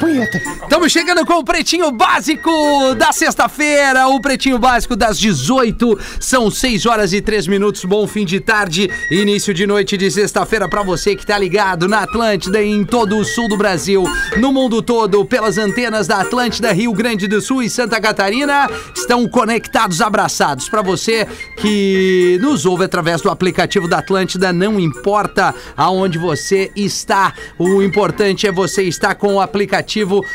Punheta. Estamos chegando com o Pretinho Básico da sexta-feira, o Pretinho Básico das 18. São 6 horas e 3 minutos. Bom fim de tarde, início de noite de sexta-feira para você que tá ligado na Atlântida e em todo o sul do Brasil, no mundo todo, pelas antenas da Atlântida, Rio Grande do Sul e Santa Catarina. Estão conectados, abraçados. Para você que nos ouve através do aplicativo da Atlântida, não importa aonde você está, o importante é você estar com o aplicativo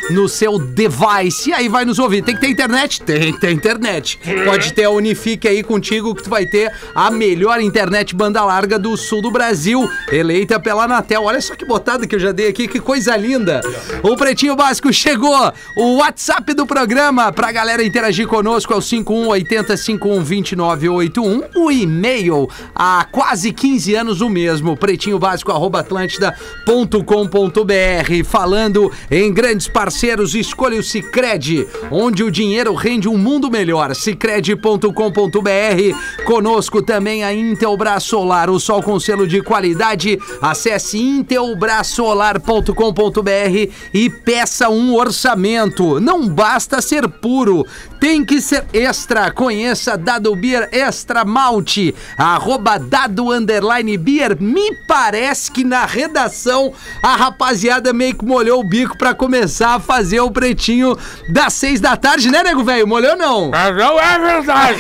no seu device. E aí vai nos ouvir. Tem que ter internet? Tem que ter internet. Pode ter a Unifique aí contigo que tu vai ter a melhor internet banda larga do sul do Brasil, eleita pela Anatel. Olha só que botada que eu já dei aqui, que coisa linda. O Pretinho Básico chegou. O WhatsApp do programa pra galera interagir conosco é o 5180 512981. O e-mail há quase 15 anos o mesmo, pretinho básico arroba atlântida.com.br. Falando em grandes parceiros, escolha o Cicred, onde o dinheiro rende um mundo melhor. Cicred.com.br. Conosco também a Intelbras Solar, o sol com selo de qualidade. Acesse intelbrasolar.com.br e peça um orçamento. Não basta ser puro, tem que ser extra. Conheça Dado Beer Extra Malte, arroba Dado Underline Beer. Me parece que na redação a rapaziada meio que molhou o bico pra começar a fazer o pretinho das seis da tarde, né, nego velho? Molhou não? Mas não é verdade.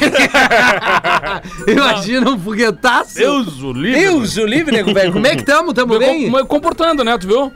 Imagina um foguetaço. Deus o livre. Deus o livre, nego velho. Como é que tamo? Tamo bem? Com- comportando, né? Tu viu?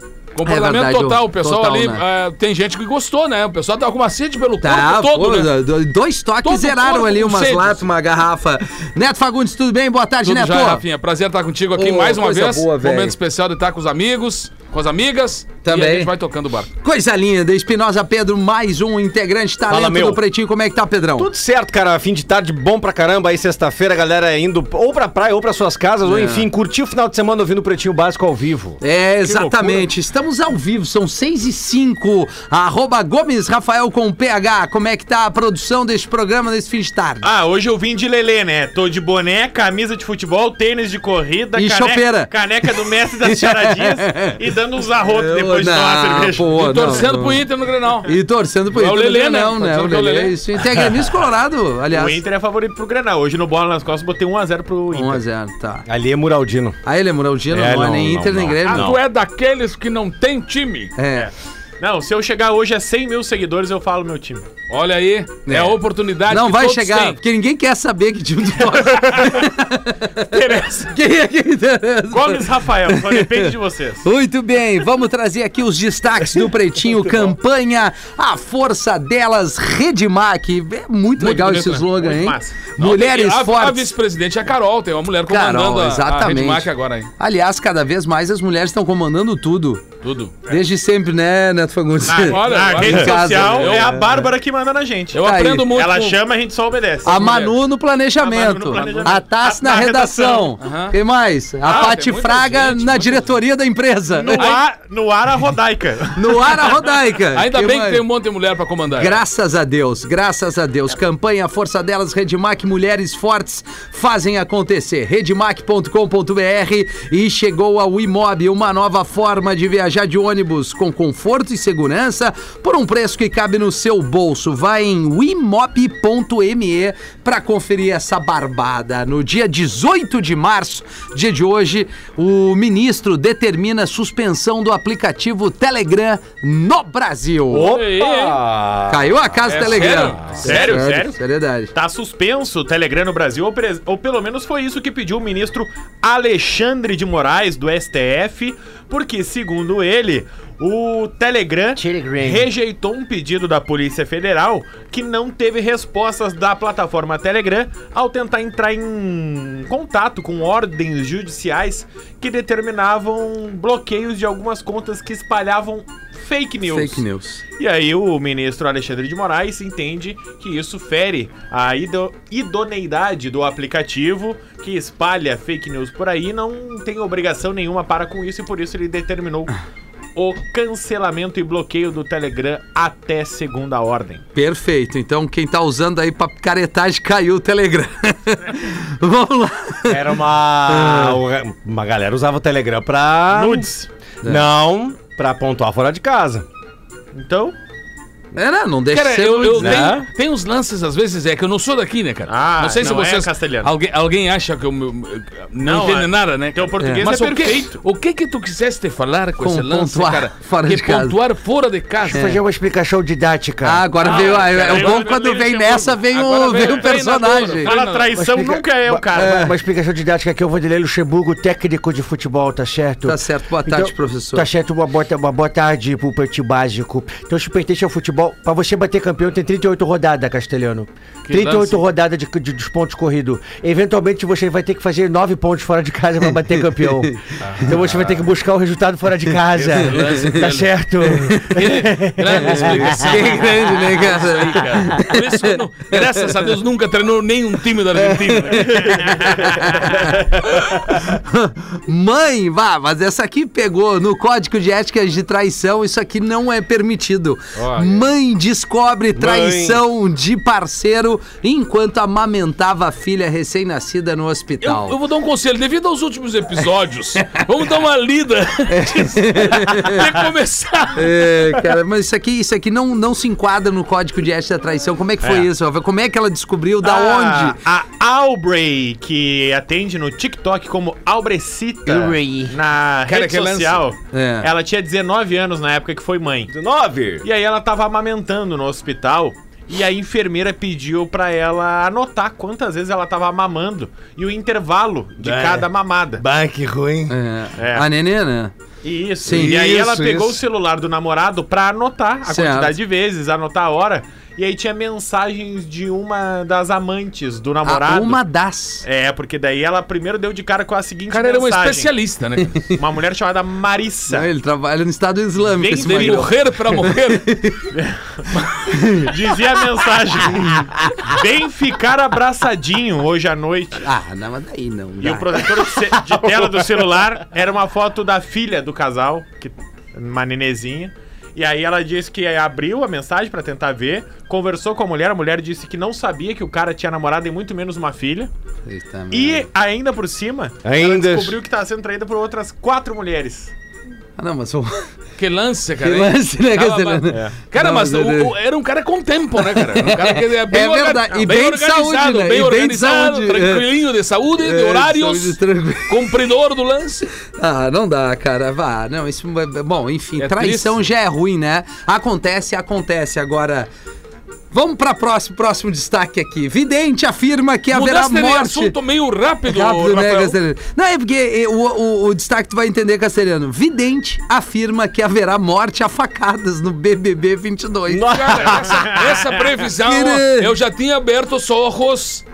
Comportamento É total. o- pessoal total, ali. né? eh, tem gente que gostou, né? O pessoal tava com uma sede pelo Tá, corpo todo, pô, né? do- dois toques Todo zeraram ali com umas sede. latas, uma garrafa. Neto Fagundes, tudo bem? Boa tarde, Tudo Neto. já, Rafinha. Prazer estar contigo aqui Ô, mais uma vez. boa. Momento especial de estar com os amigos, com as amigas. E Também. a gente vai tocando o barco. Coisa linda, Espinosa Pedro, mais um integrante talento Fala, meu. do Pretinho. Como é que tá, Pedrão? Tudo certo, cara. Fim de tarde bom pra caramba. Aí sexta-feira, a galera indo ou pra praia ou pra suas casas, ou enfim, curtir o final de semana ouvindo o Pretinho Básico ao vivo. É, exatamente. Estamos ao vivo, são 6 e 5. Arroba Gomes Rafael com PH. Como é que tá a produção deste programa nesse fim de tarde? Ah, hoje eu vim de lelê, né? Tô de boné, camisa de futebol, tênis de corrida, E chopeira. caneca do mestre das charadinhas e dando uns arrotos depois de tomar uma cerveja. pô, e torcendo não, pro. Inter no Grenal. E torcendo pro É o Inter. Lelê, né? Não, né? O é Lelê. Lelê. Isso. Tem gremista colorado, aliás. O Inter é favorito pro Grenal. Hoje no Bola nas Costas botei 1x0 pro Inter. 1x0, tá. Ali é Muraldino. Aí ele é Muraldino, É, não é não, nem não, Inter nem não. Grêmio. Ah, tu é daqueles que não tem time. É. Não, se eu chegar hoje a 100 mil seguidores, eu falo meu time. Olha aí, é, a oportunidade Não que vai todos chegar, têm. porque ninguém quer saber que time tu torce. Interessa. Quem é que interessa? Gomes Rafael, só depende de vocês. Muito bem, vamos trazer aqui os destaques do Pretinho Campanha, a força delas, Redmac. É muito, legal bonito, esse né? slogan, Muito hein? massa. Não, Mulheres tem- a, A fortes. vice-presidente é a Carol, tem uma mulher comandando Carol, a- a exatamente. Redmac agora aí. Aliás, cada vez mais as mulheres estão comandando tudo. Tudo. Desde sempre, né, Neto Fagundes? Na, Olha, na olha. rede casa, social eu- é a Bárbara que manda na gente. Eu Tá aí. aprendo muito Ela chama, a gente só obedece. A Manu no planejamento. A. A Tassi na A- redação. Quem mais? A Ah, Pati Fraga gente, na diretoria da empresa. No ar, no ar a rodaica. No ar a rodaica. Ainda Quem bem mais? que tem um monte de mulher pra comandar. Graças a Deus, graças a Deus. Campanha Força Delas, Redmac, Mulheres Fortes fazem acontecer. Redmac.com.br e chegou ao Imob, uma nova forma de viajar de ônibus com conforto e segurança por um preço que cabe no seu bolso. Vai em wimob.me para conferir essa barbada. No dia 18 de março, dia de hoje, o ministro determina a suspensão do aplicativo Telegram no Brasil. Opa! Caiu a casa É do Telegram. sério? Sério, sério? Seriedade. Tá suspenso o Telegram no Brasil, ou, ou pelo menos foi isso que pediu o ministro Alexandre de Moraes, do STF, porque, segundo ele, o Telegram, rejeitou um pedido da Polícia Federal que não teve respostas da plataforma Telegram ao tentar entrar em contato com ordens judiciais que determinavam bloqueios de algumas contas que espalhavam fake news. Fake news. E aí o ministro Alexandre de Moraes entende que isso fere a ido- idoneidade do aplicativo que espalha fake news por aí, não tem obrigação nenhuma para com isso e por isso ele determinou o cancelamento e bloqueio do Telegram até segunda ordem. Perfeito. Então, quem tá usando aí pra picaretagem caiu o Telegram. Vamos lá. Era uma. Uma galera usava o Telegram pra. Nudes. Não, pra pontuar fora de casa. Então, É, não, não deixa Cara, ser eu, eu né? tenho, tem uns lances, às vezes, é que eu não sou daqui, né, cara? Ah, não sei se não é vocês. castelhano. Alguém, alguém acha que eu não, Não, entende é- nada, né? teu português Mas é o que, perfeito. o que que tu quiseste falar com, Com esse lance, pontuar cara? fora que de casa. pontuar fora de casa. Fazer uma explicação didática. Ah, agora Ah, veio. ah, cara, é o bom quando vem nessa, vem o, vem o o personagem. fala não. traição nunca é o cara. Uma, explicação didática aqui, eu vou ler Luxemburgo, técnico de futebol, tá certo? Tá certo. Boa tarde, professor. Tá certo, uma boa, uma boa tarde pro Básico. Então, se pertence ao futebol, pra você bater campeão tem 38 rodadas, Castelhano. 38 lance. rodadas de, de- dos pontos corridos. Eventualmente, você vai ter que fazer 9 pontos fora de casa pra bater campeão. então, você vai ter que buscar o resultado fora de casa. tá certo? Grande explicação. Que grande, né, cara? Aí, cara. Por isso, não- graças a Deus, nunca treinou nenhum time da Argentina. né? Mãe, vá, mas essa aqui pegou no código de ética de traição, isso aqui não é permitido. Mãe descobre traição de parceiro enquanto amamentava a filha recém-nascida no Eu, hospital. eu vou dar um conselho. Devido aos últimos episódios, vamos dar uma lida antes de começar. É, cara, mas isso aqui, isso aqui não, não se enquadra no código de ética da traição. Como é que foi É. isso? Como é que ela descobriu? Da Ah, onde? A Aubrey, que atende no TikTok como Aubrecita Aubrey. na Cara, rede social. É. Ela tinha 19 anos na época que foi mãe. 19! E aí ela tava amamentando no hospital. E a enfermeira pediu pra ela anotar quantas vezes ela tava mamando e o intervalo de É. cada mamada. Bah, que ruim. É, É. A nenê, né? Isso. Sim, e aí ela pegou isso. o celular do namorado pra anotar a Certo. quantidade de vezes, anotar a hora. E aí tinha mensagens de uma das amantes do Ah, namorado. uma das. É, porque daí ela primeiro deu de cara com a seguinte O cara era um mensagem. especialista, né? Uma mulher chamada Marissa. Não, ele trabalha no Estado Islâmico. Vem esse de morrer pra morrer. Dizia a mensagem: Vem ficar abraçadinho hoje à noite. Ah, não, mas daí não. E dá. o protetor de, de tela do celular era uma foto da filha do casal, que, uma nenezinha. E aí ela disse que abriu a mensagem pra tentar ver, conversou com a mulher, a mulher disse que não sabia que o cara tinha namorada e muito menos uma filha. Eita, E ainda por cima, ela Ainda- descobriu que tava sendo traída por outras quatro mulheres. Ah, não, mas o. Que lance, cara. Que hein? lance, né, Cara, Castelhano? mas- É. Cara, Não, mas o- o- era um cara com tempo, né, cara? Um cara que é bem, É orga- verdade, e bem de saúde, né? Bem E bem de organizado, saúde, tranquilinho de saúde, de É, horários, saúde cumpridor do lance. Ah, não dá, cara. Vá, não, isso. Bom, enfim, É traição triste. já é ruim, né? Acontece, acontece. Agora. Vamos para próximo, próximo destaque aqui. Vidente afirma que haverá Mudaste morte. assunto meio rápido, Rápido, né? Castelhano? Não, é porque eh, o, o, o destaque tu vai entender, Castelhano. Vidente afirma que haverá morte a facadas no BBB 22. Cara, essa, essa previsão, Querer. eu já tinha aberto os olhos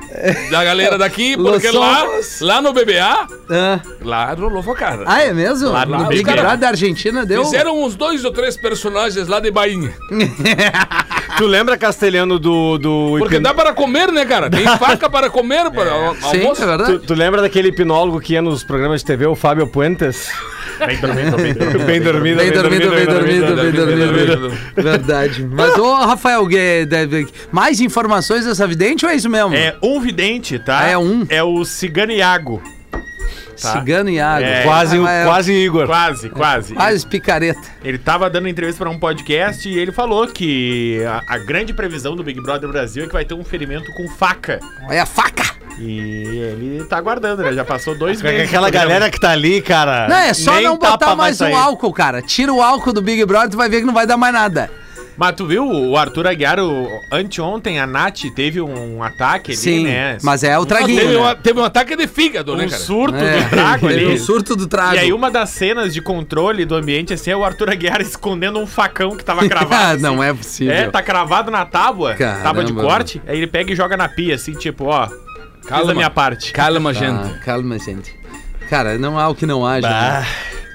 da galera daqui, porque Los lá, ojos. lá no BBA, Ah, lá rolou focada. Ah, é mesmo? Lá no no Big. Brother da Argentina deu. Fizeram uns dois ou três personagens lá de Bainha. Tu lembra, Castelhano, do. do Porque hipno- dá para comer, né, cara? Tem faca para comer, para al- Sim, almoço. é verdade. Tu, tu lembra daquele hipnólogo que ia nos programas de TV, o Fábio Puentes? Bem dormido, bem dormido. Bem dormido, Bem dormido, bem dormido, bem dormido. Verdade. Mas, ô, Rafael, mais informações dessa vidente ou é isso mesmo? É um vidente, tá? Ah, é um? É o Cigano Iago. Tá. Cigano e água. É. Quase, Ah, é- quase Igor. Quase, quase. Quase picareta. Ele tava dando entrevista pra um podcast e ele falou que a, a grande previsão do Big Brother Brasil é que vai ter um ferimento com faca. Olha a faca. E ele tá aguardando, né? Já passou dois meses. Aquela galera que tá ali, cara. Não, é só não botar mais o álcool, cara. Tira o álcool do Big Brother, tu vai ver que não vai dar mais nada. Mas tu viu o Arthur Aguiar, o, anteontem a Nath teve um ataque ali, Sim, né? mas é o Ah, traguinho, teve, né? uma- teve um ataque de fígado, né, Um cara? surto É, do trago ali. um surto do trago. E aí uma das cenas de controle do ambiente assim é o Arthur Aguiar escondendo um facão que tava Ah, cravado. não assim. é possível. É, tá cravado na tábua, Caramba, tábua de corte, aí ele pega e joga na pia, assim, tipo, ó, Calma. a minha parte. Calma, Ah, gente. calma, gente. Cara, não há o que não haja. Bah. né?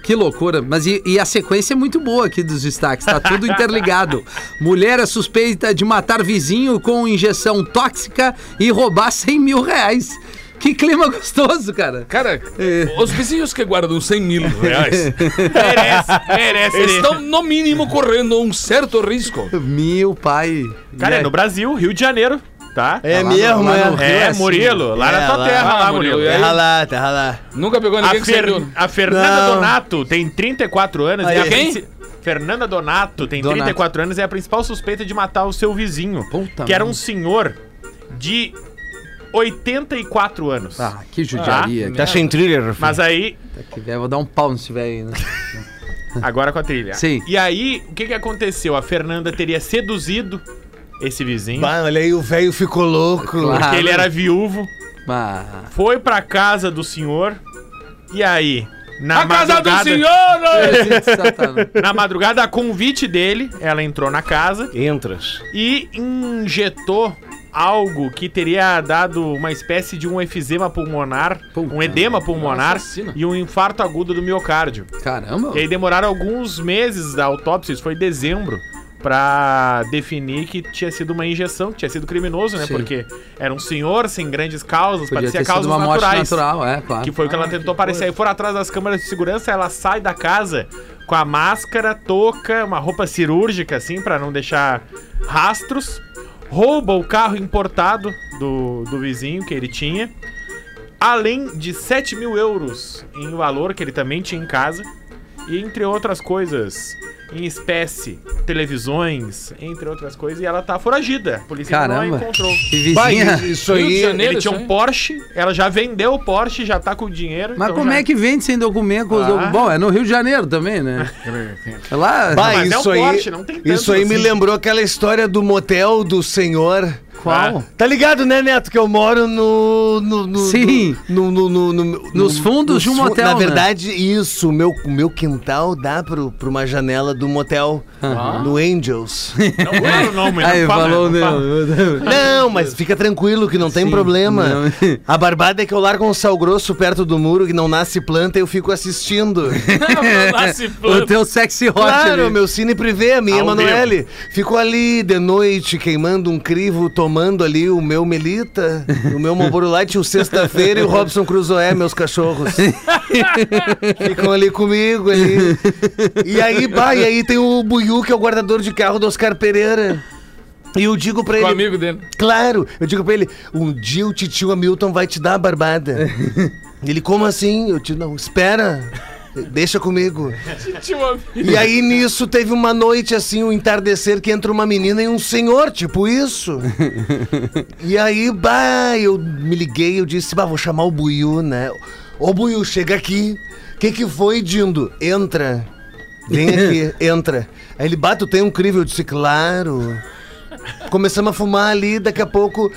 Que loucura. Mas e, e a sequência é muito boa aqui dos destaques. Tá tudo interligado. Mulher é suspeita de matar vizinho com injeção tóxica e roubar 100 mil reais. Que clima gostoso, cara. Cara, É. os vizinhos que guardam 100 mil reais Merece, merece. estão, no mínimo, correndo um certo risco. Meu pai. Cara, é no Brasil, Rio de Janeiro, tá? É no- mesmo, é. no É, assim. Murilo, lá É, na tua lá- terra, lá, Ah, Murilo? Terra lá, terra lá. Nunca pegou A, ninguém que Fer- a Fernanda Não. Donato tem 34 anos. Aí. e a Quem? Fernanda Donato tem Donato. 34 anos e é a principal suspeita de matar o seu vizinho. Puta que era um senhor de 84 anos. Ah, que judiaria. Tá sem thriller, Mas aí, Tá que velho, vou dar um pau nesse velho aí, né? agora com a trilha. Sim. E aí, o que que aconteceu? A Fernanda teria seduzido esse vizinho. Bah, olha aí, o velho ficou louco. Claro. Porque ele era viúvo. Ah, Foi pra casa do senhor. E aí, na A casa do madrugada- senhor! Satanás. Na madrugada, a convite dele, ela entrou na casa Entras. e injetou algo que teria dado uma espécie de um efizema pulmonar, Puta um edema pulmonar assassina. e um infarto agudo do miocárdio. Caramba. E aí demoraram alguns meses da autópsia, isso foi em dezembro, pra definir que tinha sido uma injeção, que tinha sido criminoso, né? Sim. Porque era um senhor sem grandes causas, Podia parecia ter sido causas uma morte naturais. natural, é, claro. Que foi o que ela tentou parecer. Aí foram atrás das câmeras de segurança, ela sai da casa com a máscara, touca, uma roupa cirúrgica, assim, pra não deixar rastros. Rouba o carro importado do, do vizinho que ele tinha. Além de 7 mil euros em valor que ele também tinha em casa. E entre outras coisas, em espécie, televisões, entre outras coisas. E ela tá foragida. A polícia ainda não a Caramba. encontrou. Que vizinha. isso aí. Janeiro. Ele tinha isso um. Porsche, ela já vendeu o Porsche, já tá com o dinheiro. Mas então como já- é que vende sem documento? Ah. Bom, é no Rio de Janeiro também, né? É lá. Bah, mas é isso um aí, Porsche, não tem tanto isso aí me assim. lembrou aquela história do motel do senhor. Qual? Tá ligado, né, Neto? Que eu moro no. no, no Sim. No, no, no- no- Nos no- fundos de um motel, Na né? verdade, isso. O meu, o meu quintal dá pro, pra uma janela do motel. No Angels. Não o Aí, não fala, falou, não fala. não. Não, mas fica tranquilo que não tem Sim, problema. não. A barbada é que eu largo um sal grosso perto do muro que não nasce planta e eu fico assistindo. Nasce O planta. teu sexy hot Claro, ali. meu cine privê, a minha Ao Emanuele. Ficou ali de noite queimando um crivo, tomando ali o meu Melita, o meu Marlboro Light, o Sexta-feira e o Robson Crusoe, meus cachorros. Ficam ali comigo ali. E aí, bah, e aí tem o Buiu, que é o guardador de carro do Oscar Pereira. E eu digo pra Com ele. amigo dele. Claro, eu digo pra ele, um dia o titio Hamilton vai te dar a barbada. ele, como assim? Eu te não, espera. Deixa comigo. E aí nisso teve uma noite assim, um entardecer que entra uma menina e um senhor, tipo isso. E aí, bah, eu me liguei, eu disse, bah, vou chamar o Buiu, né? Ô Buiu, chega aqui. Que que foi, Dindo? Entra. Vem aqui, entra. Aí ele, bah, tu tem um crivo? Eu disse, claro. Começamos a fumar ali, daqui a pouco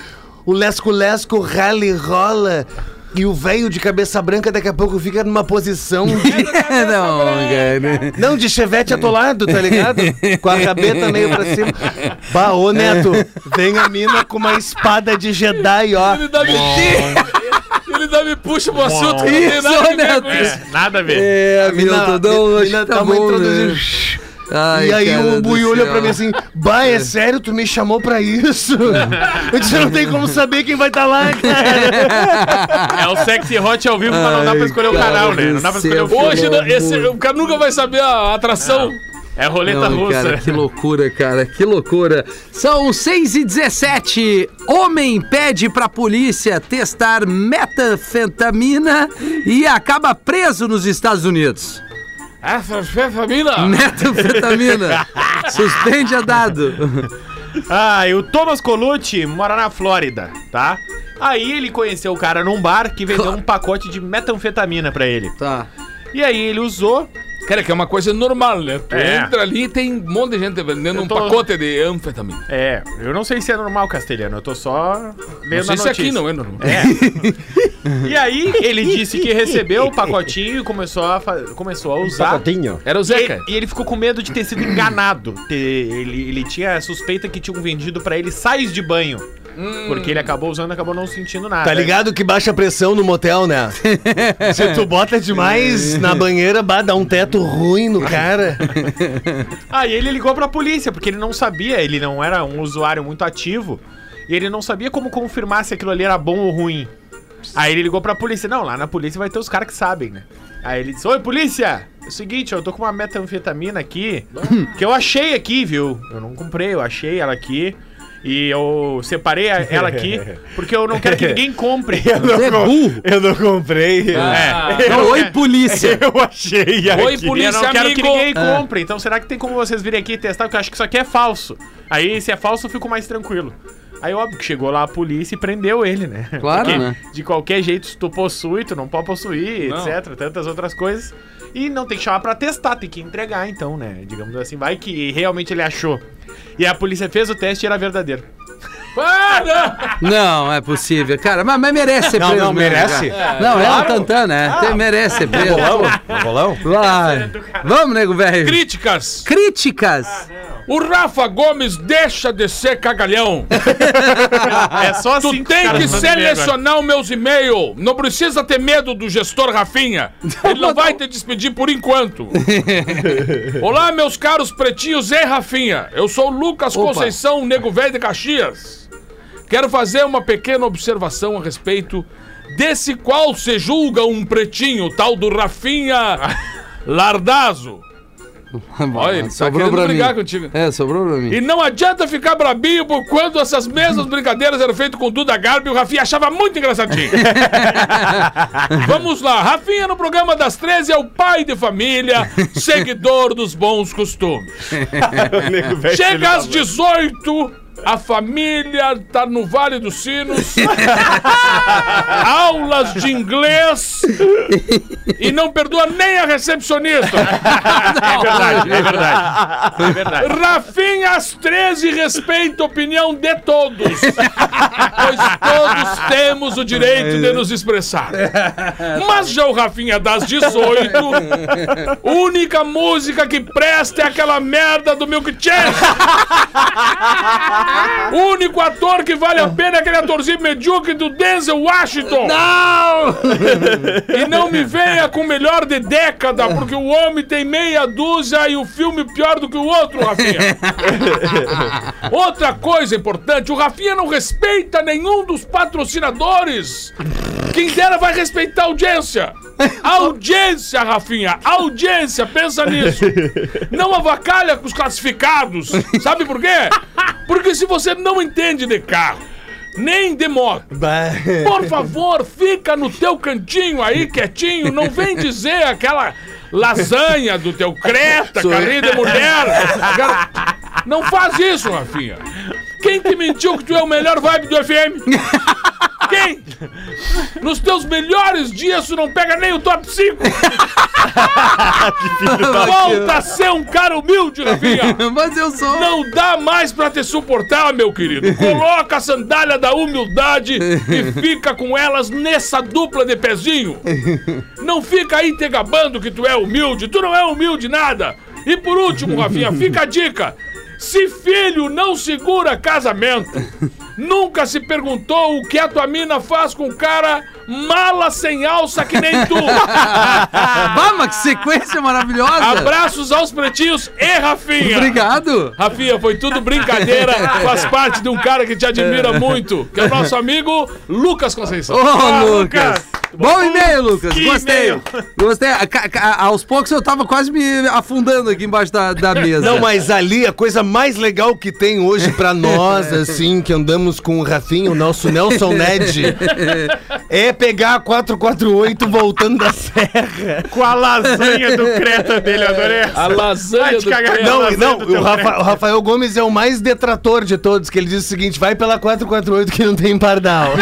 o lesco-lesco rally rola. E o velho de cabeça branca daqui a pouco fica numa posição de não, cara. não, de chevette atolado, tá ligado? Com a rabeta meio pra cima. Bah, ô Neto, vem a mina com uma espada de Jedi, ó. Ele dá me Ele dá me puxa pro assunto que não tem Isso, nada a ver Neto. com isso. É, nada a ver. É, A mina- a mina que tá uma bom, introduzida. né? Ai, e aí o Bui olha pra mim assim, bah, é sério, tu me chamou pra isso? Eu disse, não tem como saber quem vai estar tá lá, cara. É o Sexy Hot ao vivo, mas não dá pra Ai, escolher o canal, né? Não dá pra escolher o filme. Hoje, não- esse, o cara nunca vai saber a atração. É roleta Não, russa. cara, que loucura, cara, que loucura. São 6 e 17 Homem pede pra polícia testar metanfetamina e acaba preso nos Estados Unidos. Essa família. Metanfetamina. Suspende a dado. Ah, e o Thomas Colucci mora na Flórida, tá? Aí ele conheceu o cara num bar que vendeu um pacote de metanfetamina pra ele. Tá. E aí ele usou. Cara, que é uma coisa normal, né? Tu É. entra ali e tem um monte de gente vendendo Eu um tô- pacote de anfetamina. É, eu não sei se é normal castelhano, eu tô só Não lendo sei a se notícia. aqui não é normal. É. E aí ele disse que recebeu o pacotinho e começou a, fa- começou a usar. Pacotinho. Era o Zeca. E, e ele ficou com medo de ter sido enganado. Ter- ele, ele tinha suspeita que tinham vendido pra ele sais de banho. Porque ele acabou usando e acabou não sentindo nada. Tá ligado que baixa a pressão no motel, né? Se tu bota demais na banheira, bah, dá um teto ruim no cara. Aí ele ligou pra polícia, porque ele não sabia, ele não era um usuário muito ativo. E ele não sabia como confirmar se aquilo ali era bom ou ruim. Aí ele ligou pra polícia. Não, lá na polícia vai ter os caras que sabem, né? Aí ele disse: Oi, polícia! É o seguinte, eu tô com uma metanfetamina aqui, que eu achei aqui, viu? Eu não comprei, eu achei ela aqui. E eu separei a- ela aqui, porque eu não quero que ninguém compre. Você é burro. Eu não comprei. Ah. É. Não, oi, polícia. Eu achei aqui. Oi, E eu polícia, não quero que amigo. ninguém compre. Então será que tem como vocês virem aqui e testar? Porque eu acho que isso aqui é falso. Aí, se é falso, eu fico mais tranquilo. Aí, óbvio que chegou lá a polícia e prendeu ele, né? Claro, Porque, né? De qualquer jeito, se tu possui, tu não pode possuir, Não. etc. Tantas outras coisas. E não tem que chamar pra testar, tem que entregar, então, né? Digamos assim, vai que realmente ele achou. E a polícia fez o teste e era verdadeiro. Para! Não, é possível. Cara, mas, mas merece ser Não, preso. não, mesmo, merece. cara. Não, é o Tantan, né? Tem- merece ser preso. Bolão? Bolão? Vai. Vamos, nego velho. Críticas. Críticas. O Rafa Gomes deixa de ser cagalhão. É só Tu assim tem os caras que agora. selecionar os meus e-mails. Não precisa ter medo do gestor Rafinha. Ele não vai te despedir por enquanto. Olá, meus caros pretinhos e Rafinha. Eu sou o Lucas Opa. Conceição, nego velho de Caxias. Quero fazer uma pequena observação a respeito desse qual se julga um pretinho, tal do Rafinha Lardazo. Olha, ele tá sobrou querendo pra brigar mim. contigo. É, sobrou pra mim. E não adianta ficar brabinho por quando essas mesmas brincadeiras eram feitas com o Duda Garbi e o Rafinha achava muito engraçadinho. Vamos lá, Rafinha no programa das 13 é o pai de família, seguidor dos bons costumes. Chega às 18, a família tá no Vale dos Sinos, aulas de inglês e não perdoa nem a recepcionista. É verdade, é verdade. É verdade. Rafinha às 13 respeita a opinião de todos. pois todos temos o direito de nos expressar. Mas já o Rafinha das 18, única música que presta é aquela merda do Milk Chance. O único ator que vale a pena é aquele atorzinho medíocre do Denzel Washington. Não! E não me venha com o melhor de década, porque o homem tem meia dúzia e o filme pior do que o outro, Rafinha. Outra coisa importante, o Rafinha não respeita nenhum dos patrocinadores. Quem dera vai respeitar a audiência. Audiência, Rafinha, audiência, pensa nisso. Não avacalha com os classificados. Sabe por quê? Porque se você não entende de carro, nem de moto, por favor, fica no teu cantinho aí, quietinho. Não vem dizer aquela lasanha do teu creta, carrinho de mulher. Aquela- Não faz isso, Rafinha. Quem te mentiu que tu é o melhor vibe do FM? Quem? Nos teus melhores dias tu não pega nem o top 5. Volta a ser um cara humilde, Rafinha. Mas eu sou. Não dá mais pra te suportar, meu querido. Coloca a sandália da humildade e fica com elas nessa dupla de pezinho. Não fica aí te gabando que tu é humilde. Tu não é humilde nada. E por último, Rafinha, fica a dica. Se filho não segura casamento, nunca se perguntou o que a tua mina faz com o cara mala sem alça que nem tu. Vamos, que sequência maravilhosa! Abraços aos pretinhos e Rafinha. Obrigado! Rafinha, foi tudo brincadeira, faz parte de um cara que te admira muito, que é o nosso amigo Lucas Conceição. Ô, Ah, Lucas! Bom e-mail, Lucas! Que Gostei! e-mail. Gostei! Ca- ca- Aos poucos eu tava quase me afundando aqui embaixo da, da mesa. Não, mas ali a coisa mais legal que tem hoje pra nós, assim, que andamos com o Rafinha, o nosso Nelson Ned, é pegar a 448 voltando da serra. Com a lasanha do creta dele, adorei essa. A lasanha te do cagar. Creta. Não, não, do o, teu Rafa- o Rafael Gomes é o mais detrator de todos, que ele diz o seguinte, vai pela 448 que não tem pardal.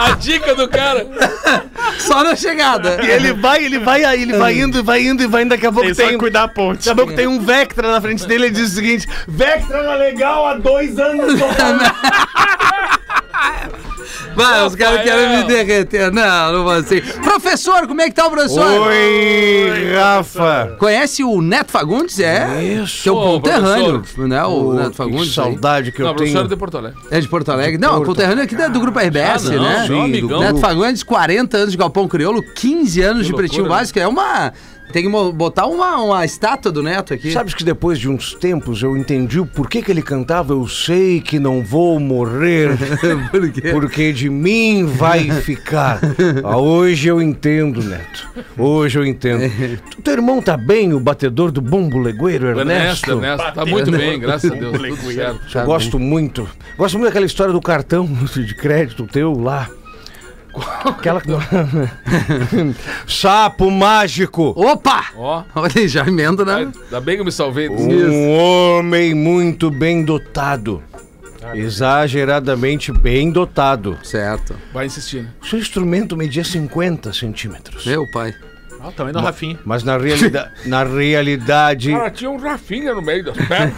A dica do cara. Só na chegada. E ele vai, ele vai, ele vai indo, vai indo e vai indo, daqui a pouco Tem só tem... que cuidar a ponte. Daqui a pouco tem um Vectra na frente dele e diz o seguinte: Vectra era legal há dois anos. tô falando." Vai, os caras querem me derreter. Não, não vou assim. Professor, como é que tá o professor? Oi, Rafa. Conhece o Neto Fagundes? É. Isso. Que é o Ô, conterrâneo, né? O Pô, Neto que Fagundes. aí. saudade que Não, eu professor tenho. de Porto Alegre. É de Porto Alegre. Não, o conterrâneo aqui da- do Grupo RBS, Ah, não, né? sim, amigão. Neto Fagundes, 40 anos de Galpão Crioulo, 15 anos de loucura, Pretinho né? Básico. É uma. Tem que botar uma, uma estátua do Neto aqui. Sabes que depois de uns tempos eu entendi o porquê que ele cantava Eu sei que não vou morrer, Por quê? porque de mim vai ficar. Ah, hoje eu entendo, Neto. Hoje eu entendo. Tu, teu irmão tá bem, o batedor do bumbo legueiro, Ernesto, Ernesto? Ernesto, tá muito bem, graças a Deus. Tudo certo. Eu gosto muito. Gosto muito daquela história do cartão de crédito teu lá. Aquela. Sapo mágico! Opa! Ó, Olha aí, já emenda, né? ainda bem que eu me salvei. disso. Um homem muito bem dotado. Exageradamente bem dotado. Certo. Vai insistindo. Seu instrumento media 50 centímetros. Meu pai. Ah, o tamanho do Rafinha. Mas na, realida na realidade, Cara, tinha um Rafinha no meio das pernas.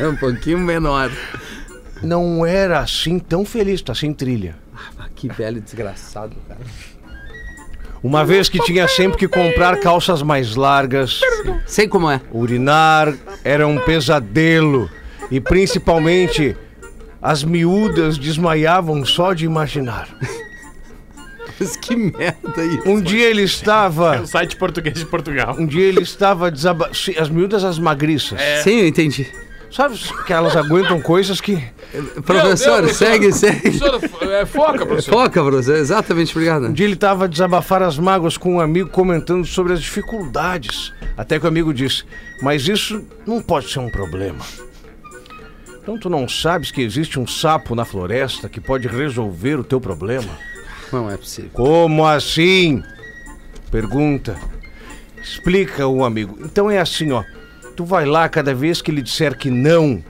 É um pouquinho menor. Não era assim tão feliz, tá sem trilha. Ah, que velho desgraçado, cara. Uma vez que tinha sempre que comprar calças mais largas, Sei como é. urinar era um pesadelo. E principalmente, as miúdas desmaiavam só de imaginar. Mas que merda isso. Um dia ele estava. É o site português de Portugal. Um dia ele estava desaba... As miúdas, as magriças. Sim, eu entendi. Sabe que elas aguentam coisas que. Professor, Deus, segue, professor. segue. Professor, é, foca, professor. Foca, professor. Exatamente, Um obrigado. dia ele estava a desabafar as mágoas com um amigo comentando sobre as dificuldades. Até que o amigo disse: Mas isso não pode ser um problema. Então tu não sabes que existe um sapo na floresta que pode resolver o teu problema? Não é possível. Como assim? Pergunta. Explica o amigo. Então é assim, ó. Tu vai lá cada vez que ele disser que não,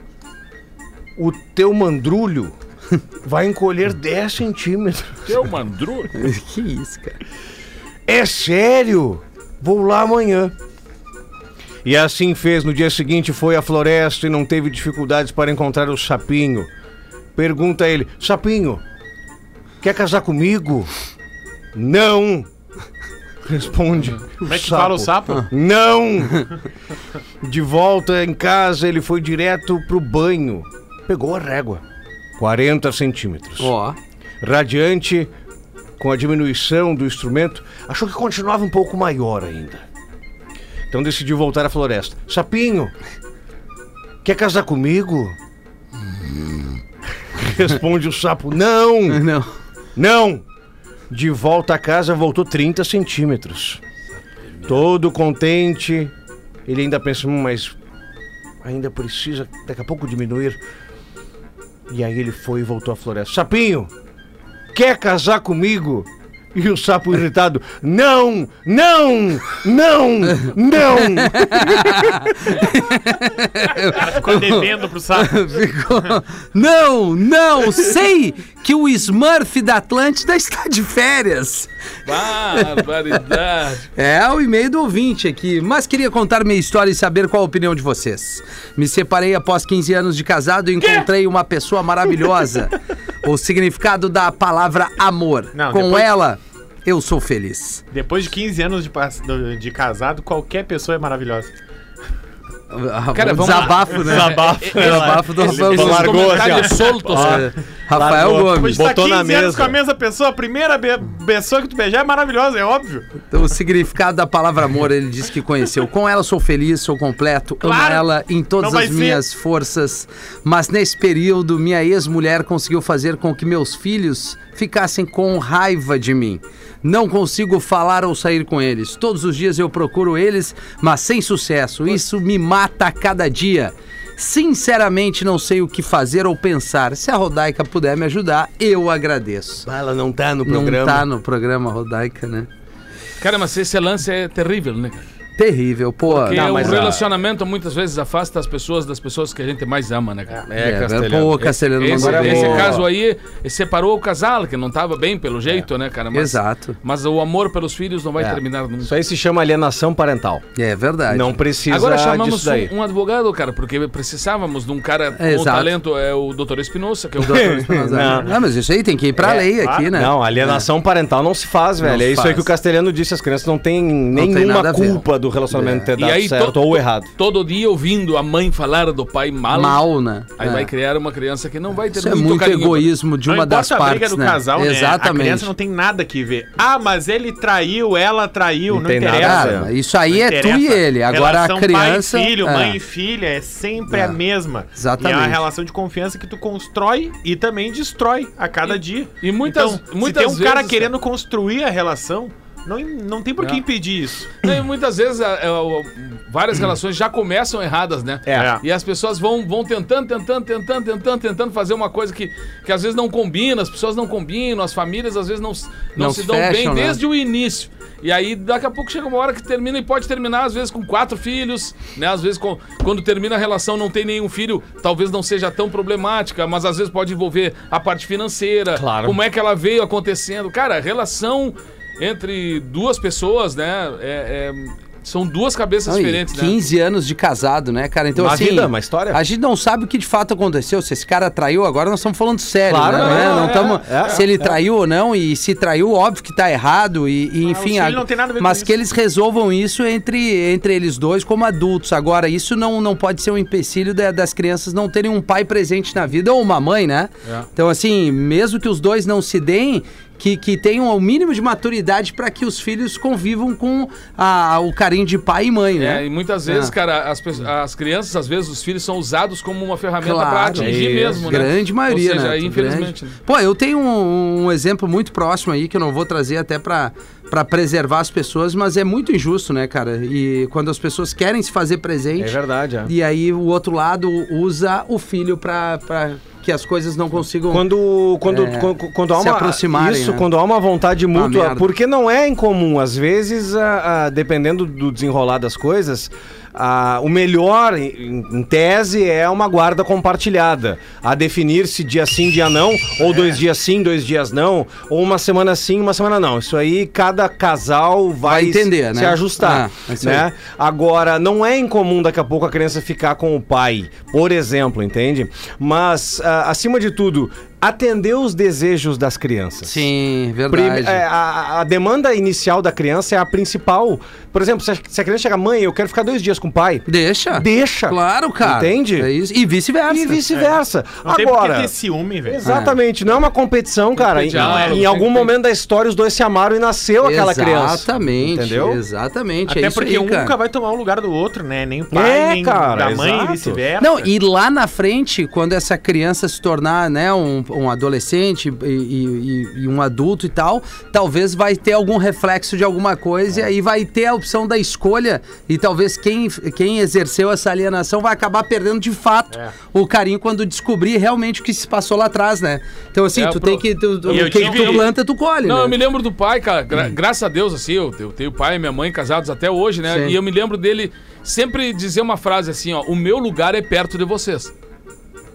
o teu mandrulho vai encolher 10 centímetros. Teu mandru. que isso, cara. É sério? Vou lá amanhã. E assim fez. No dia seguinte foi à floresta e não teve dificuldades para encontrar o sapinho. Pergunta a ele: Sapinho, quer casar comigo? Não. Responde. Como é que fala o sapo? Não! De volta em casa, ele foi direto pro banho. Pegou a régua. 40 centímetros. Ó. Radiante, com a diminuição do instrumento, achou que continuava um pouco maior ainda. Então decidiu voltar à floresta. Sapinho, quer casar comigo? Responde o sapo: Não, Não. não. De volta a casa, voltou 30 centímetros. Todo contente, ele ainda pensa, "Hum, mas ainda precisa daqui a pouco diminuir. E aí ele foi e voltou à floresta. Sapinho, quer casar comigo? E o sapo irritado, não, não, não, não. Tá devendo pro sapo. Ficou. Não, não, sei que o Smurf da Atlântida está de férias. Barbaridade. É o e-mail do ouvinte aqui, mas queria contar minha história e saber qual a opinião de vocês. Me separei após 15 anos de casado e encontrei uma pessoa maravilhosa. O significado da palavra amor. Não, Com depois- ela, eu sou feliz. Depois de 15 anos de, de casado, qualquer pessoa é maravilhosa. Cara, vamos lá. desabafo, né? Desabafo. Desabafo do Rafael Gomes. largou assim, soltos. É, Rafael Largou. Gomes. Botou 15 na anos mesa. com a mesma pessoa, a primeira be- pessoa que tu beijar é maravilhosa, é óbvio. Então, o significado da palavra amor, ele disse que conheceu. Com ela sou feliz, sou completo, amo Claro. ela em todas as ser. minhas forças. Mas nesse período, minha ex-mulher conseguiu fazer com que meus filhos ficassem com raiva de mim. Não consigo falar ou sair com eles. Todos os dias eu procuro eles, mas sem sucesso. Isso me mata a cada dia. Sinceramente, não sei o que fazer ou pensar. Se a Rodaica puder me ajudar, eu agradeço. Ela não tá no Não programa. tá no programa Rodaica, né? Cara, mas esse lance é terrível, né, cara? Terrível, pô. Porque Não, o mas a- relacionamento muitas vezes afasta as pessoas das pessoas que a gente mais ama, né, cara? É, Castelhano. Pô, Castelhano Esse, mandou esse Boa. caso aí separou o casal, que não tava bem pelo jeito, né, cara? Mas, Exato. Mas o amor pelos filhos não vai É. terminar nunca. Isso aí se chama alienação parental. É verdade. Não precisa Agora disso chamamos daí. um, um advogado, cara, porque precisávamos de um cara com Exato. talento, é o Dr. Espinosa, que é o Doutor Espinosa. Não. Não, mas isso aí tem que ir pra É, lei claro. aqui, né? Não, alienação parental não se faz, velho. se é isso aí faz. que o Castelhano disse. As crianças não têm nenhuma culpa do do relacionamento ter E dado aí, certo to- ou errado. Todo dia ouvindo a mãe falar do pai mal. Mal, né? Aí É. vai criar uma criança que não vai ter Isso é muito carinho. egoísmo de não uma das a briga partes, do né? casal, né? A criança não tem nada que ver. Ah, mas ele traiu, ela traiu, não, Não tem nada a interessa. ver. Cara, isso aí Não é tu e interessa. ele. Agora Relação a criança. Pai e filho, é. mãe e filha, é sempre É. a mesma. Exatamente. E é uma relação de confiança que tu constrói e também destrói a cada dia. e muitas- então, muitas se tem um cara vezes, querendo construir a relação, não, não tem por que É. impedir isso. Não, e muitas vezes é, é, o- várias relações já começam erradas, né? É. E as pessoas vão, vão tentando, tentando, tentando, tentando, tentando fazer uma coisa que, que às vezes não combina, as pessoas não combinam, as famílias às vezes não, s- não, Não se dão bem fecham, né? desde o início. E aí, daqui a pouco chega uma hora que termina e pode terminar, às vezes, com quatro filhos, né? Às vezes, com- quando termina a relação, não tem nenhum filho, talvez não seja tão problemática, mas às vezes pode envolver a parte financeira, Claro. como é que ela veio acontecendo. Cara, relação entre duas pessoas, né? é- é- são duas cabeças Não, diferentes, né? 15 anos de casado, né, cara? Então, Uma assim. vida, uma história. A gente não sabe o que de fato aconteceu. Se esse cara traiu, agora nós estamos falando sério, Claro, né? é, não é, tamo, é, se ele traiu ou não, e se traiu, óbvio que tá errado, e, e, enfim. filhos a- não tem nada a ver com mas isso. que eles resolvam isso entre, entre eles dois como adultos. Agora, isso não, não pode ser um empecilho da- das crianças não terem um pai presente na vida ou uma mãe, né? É. Então, assim, mesmo que os dois não se deem. Que, que tenham o mínimo de maturidade para que os filhos convivam com a- o carinho de pai e mãe, né? É, e muitas vezes, É. cara, as, as crianças, às vezes, os filhos são usados como uma ferramenta Claro, pra atingir isso. mesmo, né? Grande maioria, Ou seja, né? infelizmente. Grande. Pô, eu tenho um, um exemplo muito próximo aí que eu não vou trazer até pra, pra preservar as pessoas, mas é muito injusto, né, cara? E quando as pessoas querem se fazer presente. É verdade, é. E aí o outro lado usa o filho pra que as coisas não consigam. Quando, quando, É, quando, quando há se uma, aproximarem, isso, né? quando há uma vontade mútua, merda. porque não é incomum, às vezes, a- a- dependendo do desenrolar das coisas, o melhor, em, em tese, é uma guarda compartilhada, a definir se dia sim, dia não, ou dois dias sim, dois dias não, ou uma semana sim, uma semana não. Isso aí cada casal vai, Vai entender, se, né? se ajustar, Ah, é né? Agora, não é incomum daqui a pouco a criança ficar com o pai, por exemplo, entende? Mas, ah, acima de tudo, atender os desejos das crianças. Sim, verdade. é, a, a demanda inicial da criança é a principal. Por exemplo, se a, se a criança chega, mãe, eu quero ficar dois dias com o pai. Deixa. Deixa. Claro, cara. Entende? É isso. E vice-versa. E vice-versa. Não tem que Agora. ter ciúme, velho. Exatamente, não é uma competição, cara. Em, diálogo, em tem algum momento da história, os dois se amaram e nasceu aquela criança. Exatamente. Entendeu? Exatamente. Até é isso porque aí, um cara. nunca vai tomar o lugar do outro, né? Nem o pai, É, nem cara, da mãe e vice-versa. Não, e lá na frente, quando essa criança se tornar né, um, um adolescente e, e- e um adulto e tal, talvez vai ter algum reflexo de alguma coisa e aí vai ter a opção da escolha e talvez quem, quem exerceu essa alienação vai acabar perdendo de fato É. o carinho quando descobrir realmente o que se passou lá atrás, né? Então assim, É, tu pro- tem que... Tu, tu, eu o que tive- tu planta, tu colhe, Não, né? eu me lembro do pai, cara. gra- graças a Deus, assim, eu, eu tenho pai e minha mãe casados até hoje, né? Sim. E eu me lembro dele sempre dizer uma frase assim, ó. O meu lugar é perto de vocês.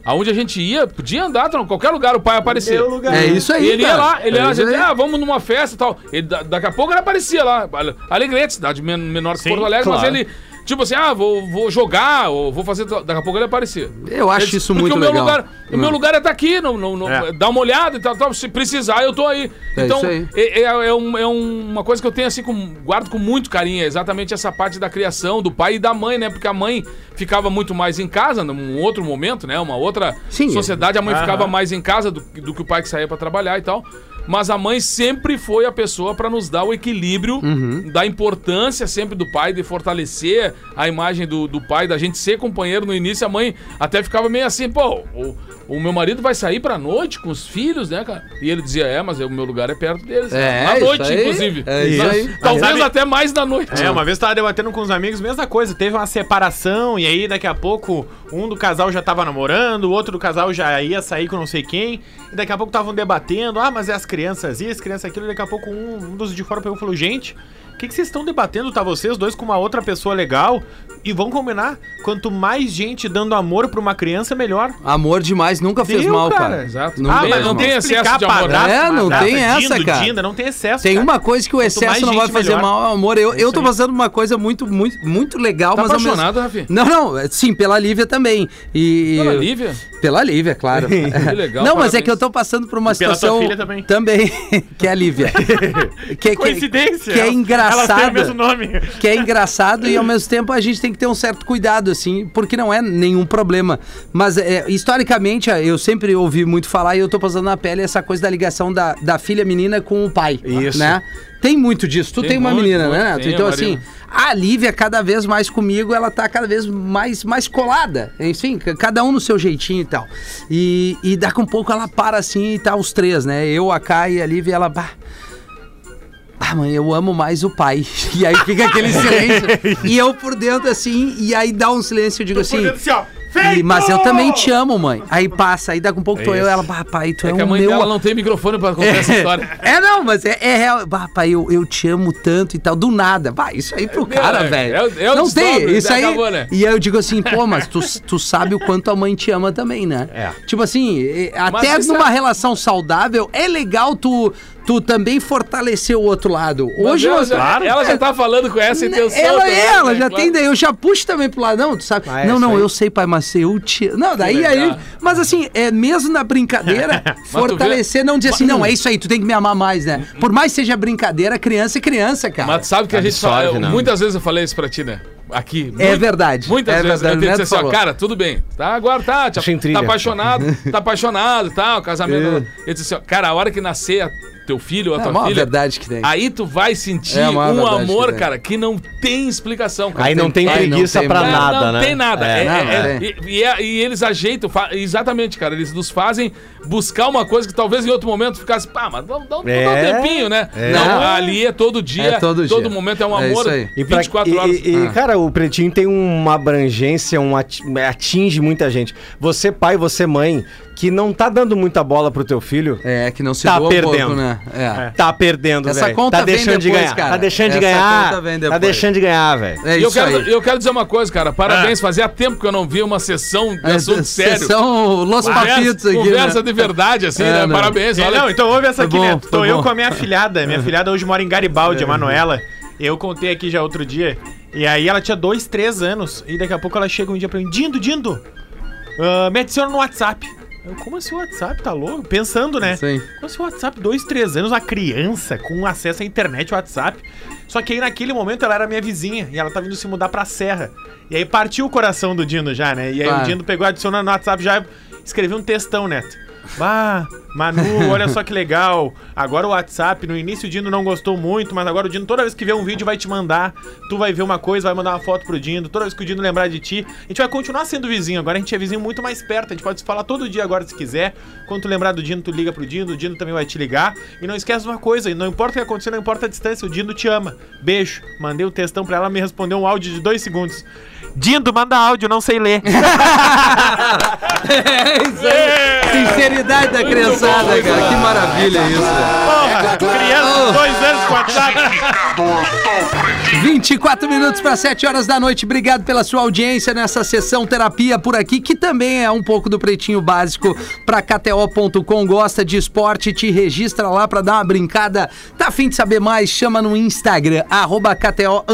Aonde a gente ia, podia andar, em qualquer lugar o pai aparecia. Meu lugar. É isso aí, E ele ia cara. lá, ele É ia lá, isso gente, aí. ah, vamos numa festa e tal. Ele, da- daqui a pouco ele aparecia lá. Ale- Alegrete, cidade men- menor que Sim, Porto Alegre, mas claro. ele, tipo assim, ah, vou, vou jogar, ou vou fazer. Daqui a pouco ele aparecia. Eu acho isso muito o meu legal. Lugar, o meu lugar é estar aqui, não, não, não- É. dá uma olhada e tal, tal. Se precisar, eu tô aí. É então, aí. é, é- é um- é um- uma coisa que eu tenho assim, com, guardo com muito carinho, é exatamente essa parte da criação do pai e da mãe, né? Porque a mãe ficava muito mais em casa, num outro momento, né? Uma outra Sim. sociedade, a mãe ficava mais em casa do, do que o pai que saía pra trabalhar e tal. Mas a mãe sempre foi a pessoa pra nos dar o equilíbrio Uhum. da importância sempre do pai, de fortalecer a imagem do, do pai, da gente ser companheiro no início. A mãe até ficava meio assim, pô, o, o meu marido vai sair pra noite com os filhos, né, cara? E ele dizia, é, mas o meu lugar é perto deles. É, Na isso noite, aí. inclusive. É isso aí. Talvez Sabe- até mais da noite. É, uma vez eu tava debatendo com os amigos, mesma coisa, teve uma separação, e aí daqui a pouco um do casal já tava namorando, o outro do casal já ia sair com não sei quem, e daqui a pouco estavam debatendo, ah, mas é as crianças isso, criança aquilo, e daqui a pouco um, um dos de fora pegou e falou, gente, o que, que vocês estão debatendo? Tá vocês dois com uma outra pessoa legal? E vamos combinar, quanto mais gente dando amor pra uma criança, melhor. Amor demais nunca fez Viu, mal, cara? cara. Exato. Não Ah, mas não mal. tem excesso de amor. padrasto, É, não tem essa, dindo, cara. dinda, não tem excesso, Tem cara. uma coisa que o Quanto excesso não vai gente, fazer melhor. mal ao amor. Eu, eu tô fazendo uma coisa muito, muito, muito legal, Tá mas ao mesmo- apaixonado, Rafi? Não, não, é, sim, pela Lívia também. E, Pela Lívia? Pela Lívia, claro. legal, Não, mas parabéns. é que eu tô passando por uma E pela situação. tua filha também. que é a Lívia. que, que- Coincidência. Que é engraçado. mesmo nome. Que é engraçado e ao mesmo tempo a gente tem que ter um certo cuidado, assim, porque não é nenhum problema. Mas é, historicamente, eu sempre ouvi muito falar e eu tô passando na pele essa coisa da ligação da, da filha menina com o pai. Isso. Né? Tem muito disso. Tu tem, Tem uma muito, menina, muito. né? Neto? Então, assim, a Lívia, cada vez mais comigo, ela tá cada vez mais, mais colada. Enfim, cada um no seu jeitinho e tal. E, e daqui um pouco ela para assim e tá os três, né? Eu, a Kai e a Lívia, ela. Bah, ah, mãe, eu amo mais o pai. E aí fica aquele silêncio. e eu por dentro assim, e aí dá um silêncio, eu digo assim. Assim, ó, "E- mas eu também te amo, mãe. Aí passa, aí daqui a pouco tô eu, ela, bah, pai, tu é, É que a mãe meu. dela não tem microfone pra contar essa história. É, não, mas é, é real. Bah, pai, eu, eu te amo tanto e tal. Do nada. Bah, isso aí pro meu, cara, é- velho. é é não tem, desdobro, isso aí. acabou, né? E aí eu digo assim, pô, mas tu, tu sabe o quanto a mãe te ama também, né? É. Tipo assim, até numa relação saudável, é legal tu, tu também fortalecer o outro lado. Hoje ela, nós- já, ela já tá falando com essa intenção. ela também, é, ela né? já Claro. tem daí, eu já puxo também pro lado, não, tu sabe? Ah, é, não, não, aí. eu sei, pai, mas eu te. Não, daí aí. Mas assim, é mesmo na brincadeira, fortalecer, não dizer assim, não, é isso aí, tu tem que me amar mais, né? Por mais que seja brincadeira, criança é criança, cara. Mas tu sabe que a gente fala. Eu- né? Muitas vezes eu falei isso pra ti, né? Aqui. É muito- verdade, Muitas é vezes verdade, eu o tenho que Neto dizer assim, ó, cara, tudo bem. Tá, agora tá. Tá, tá apaixonado, tá apaixonado e tal, casamento. Ele disse assim, ó, cara, a hora que nascer teu filho ou a É tua filha. verdade que tem. Aí tu vai sentir É um verdade amor, que tem. cara, que não tem explicação. Cara. Aí não tem Aí não preguiça tem pra mais. nada, não né? tem nada. É. É- Não, é- não e, e é- e eles ajeitam, fa- exatamente, cara. Eles nos fazem buscar uma coisa que talvez em outro momento ficasse, pá, mas vamos dar, um- vamos dar um É. tempinho, né? É. Não, ali é todo dia, É todo dia. momento é um É amor. isso aí. E pra- 24 e- horas. E, e, Ah. cara, o Pretinho tem uma abrangência, um ati- atinge muita gente. Você, pai, você, mãe, que não tá dando muita bola pro teu filho, É, que não se Tá doa um perdendo. pouco, né? É. tá perdendo, Essa velho. conta Tá vem deixando de depois, ganhar. cara. Tá deixando de Essa ganhar. conta vem Tá deixando de ganhar, velho. É E eu isso quero, aí. eu quero dizer uma coisa, cara. Parabéns. Fazia tempo que eu não via uma sessão de É, assunto sério. São Los Papitos aqui, conversa né? de verdade, assim, É, né? não. Parabéns. É, Olha, não, então ouve essa Foi aqui, bom, Neto. Tô eu bom. com a minha filhada. Minha filhada hoje mora em Garibaldi, a Manuela. Eu contei aqui já outro dia. E aí ela tinha dois, três anos. E daqui a pouco ela chega um dia pra mim, Dindo, Dindo, ah, me adiciona no WhatsApp. Eu, como assim o WhatsApp? Tá louco? Pensando, né? Sim. Como assim o WhatsApp? Dois, três anos, uma criança com acesso à internet, WhatsApp. Só que aí naquele momento ela era minha vizinha e ela tá vindo se mudar pra Serra. E aí partiu o coração do Dindo já, né? E aí Claro. o Dindo pegou, adicionando no WhatsApp já escreveu um textão, Neto. Bah, Manu, olha só que legal. Agora o WhatsApp, no início o Dindo não gostou muito, mas agora o Dindo, toda vez que vê um vídeo, vai te mandar. Tu vai ver uma coisa, vai mandar uma foto pro Dindo. Toda vez que o Dindo lembrar de ti, a gente vai continuar sendo vizinho. Agora a gente é vizinho muito mais perto. A gente pode se falar todo dia agora se quiser. Quando tu lembrar do Dindo, tu liga pro Dindo. O Dindo também vai te ligar. E não esquece uma coisa: não importa o que acontecer, não importa a distância, o Dindo te ama. Beijo. Mandei o textão pra ela, me respondeu um áudio de dois segundos. Dindo, manda áudio, não sei ler. É isso aí. Sinceridade da criançada, cara. Que maravilha isso. Porra, criança, dois anos com WhatsApp. 24 minutos para 7 horas da noite. Obrigado pela sua audiência nessa sessão terapia por aqui, que também é um pouco do pretinho básico para KTO.com. Gosta de esporte? Te registra lá para dar uma brincada. Tá afim de saber mais? Chama no Instagram, arroba KTO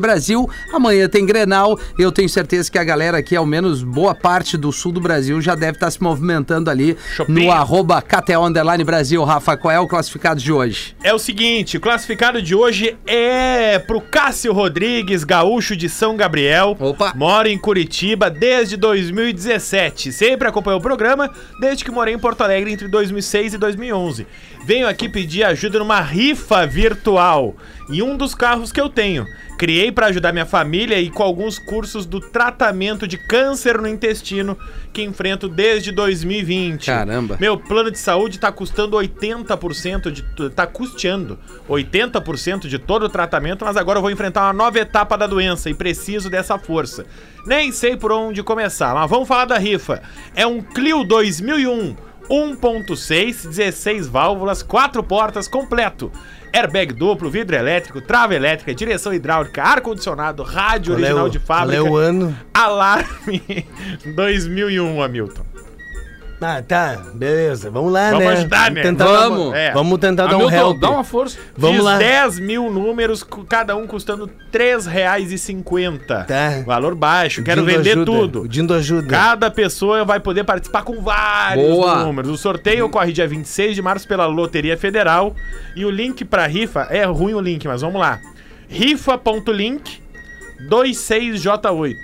Brasil. Amanhã tem Grenal. Eu tenho certeza que a galera aqui, ao menos boa parte do sul do Brasil, já deve estar se movimentando ali Shopping. no arroba KTO Underline Brasil. Rafa, qual é o classificado de hoje? É o seguinte, o classificado de hoje é pro Cássio Rodrigues, gaúcho de São Gabriel. Opa. Mora em Curitiba desde 2017. Sempre acompanhou o programa desde que morei em Porto Alegre entre 2006 e 2011. Venho aqui pedir ajuda numa rifa virtual e um dos carros que eu tenho. Criei para ajudar minha família e com alguns cursos do tratamento de câncer no intestino que enfrento desde 2020. Caramba. Meu plano de saúde tá custando 80% de. tá custeando 80% de todo o tratamento, mas agora eu vou enfrentar uma nova etapa da doença e preciso dessa força. Nem sei por onde começar, mas vamos falar da rifa. É um Clio 2001. 1.6, 16 válvulas, 4 portas, completo. Airbag duplo, vidro elétrico, trava elétrica, direção hidráulica, ar-condicionado, rádio é original de fábrica. é o ano? Alarme 2001, Hamilton. Ah, tá, beleza. Vamos lá, Vamos né? ajudar, né? tentar Vamos. Dar uma, É. Vamos tentar dar um Hamilton, help. dá uma força. Vamos Fiz lá. 10 mil números, cada um custando R$ 3,50. Tá. Valor baixo, O quero Dindo vender ajuda. tudo. O Dindo ajuda. Cada pessoa vai poder participar com vários Boa. números. O sorteio ocorre dia 26 de março pela Loteria Federal. E o link pra rifa, é ruim o link, mas vamos lá. rifa.link 26J8.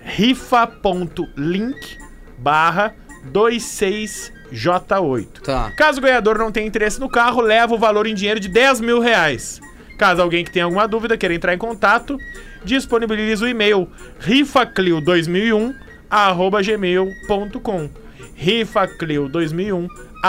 rifa.link barra 26J8. Tá. Caso o ganhador não tenha interesse no carro, leva o valor em dinheiro de 10 mil reais. Caso alguém que tenha alguma dúvida queira entrar em contato, disponibiliza o e-mail rifaclio2001 arroba gmail.com rifaclio2001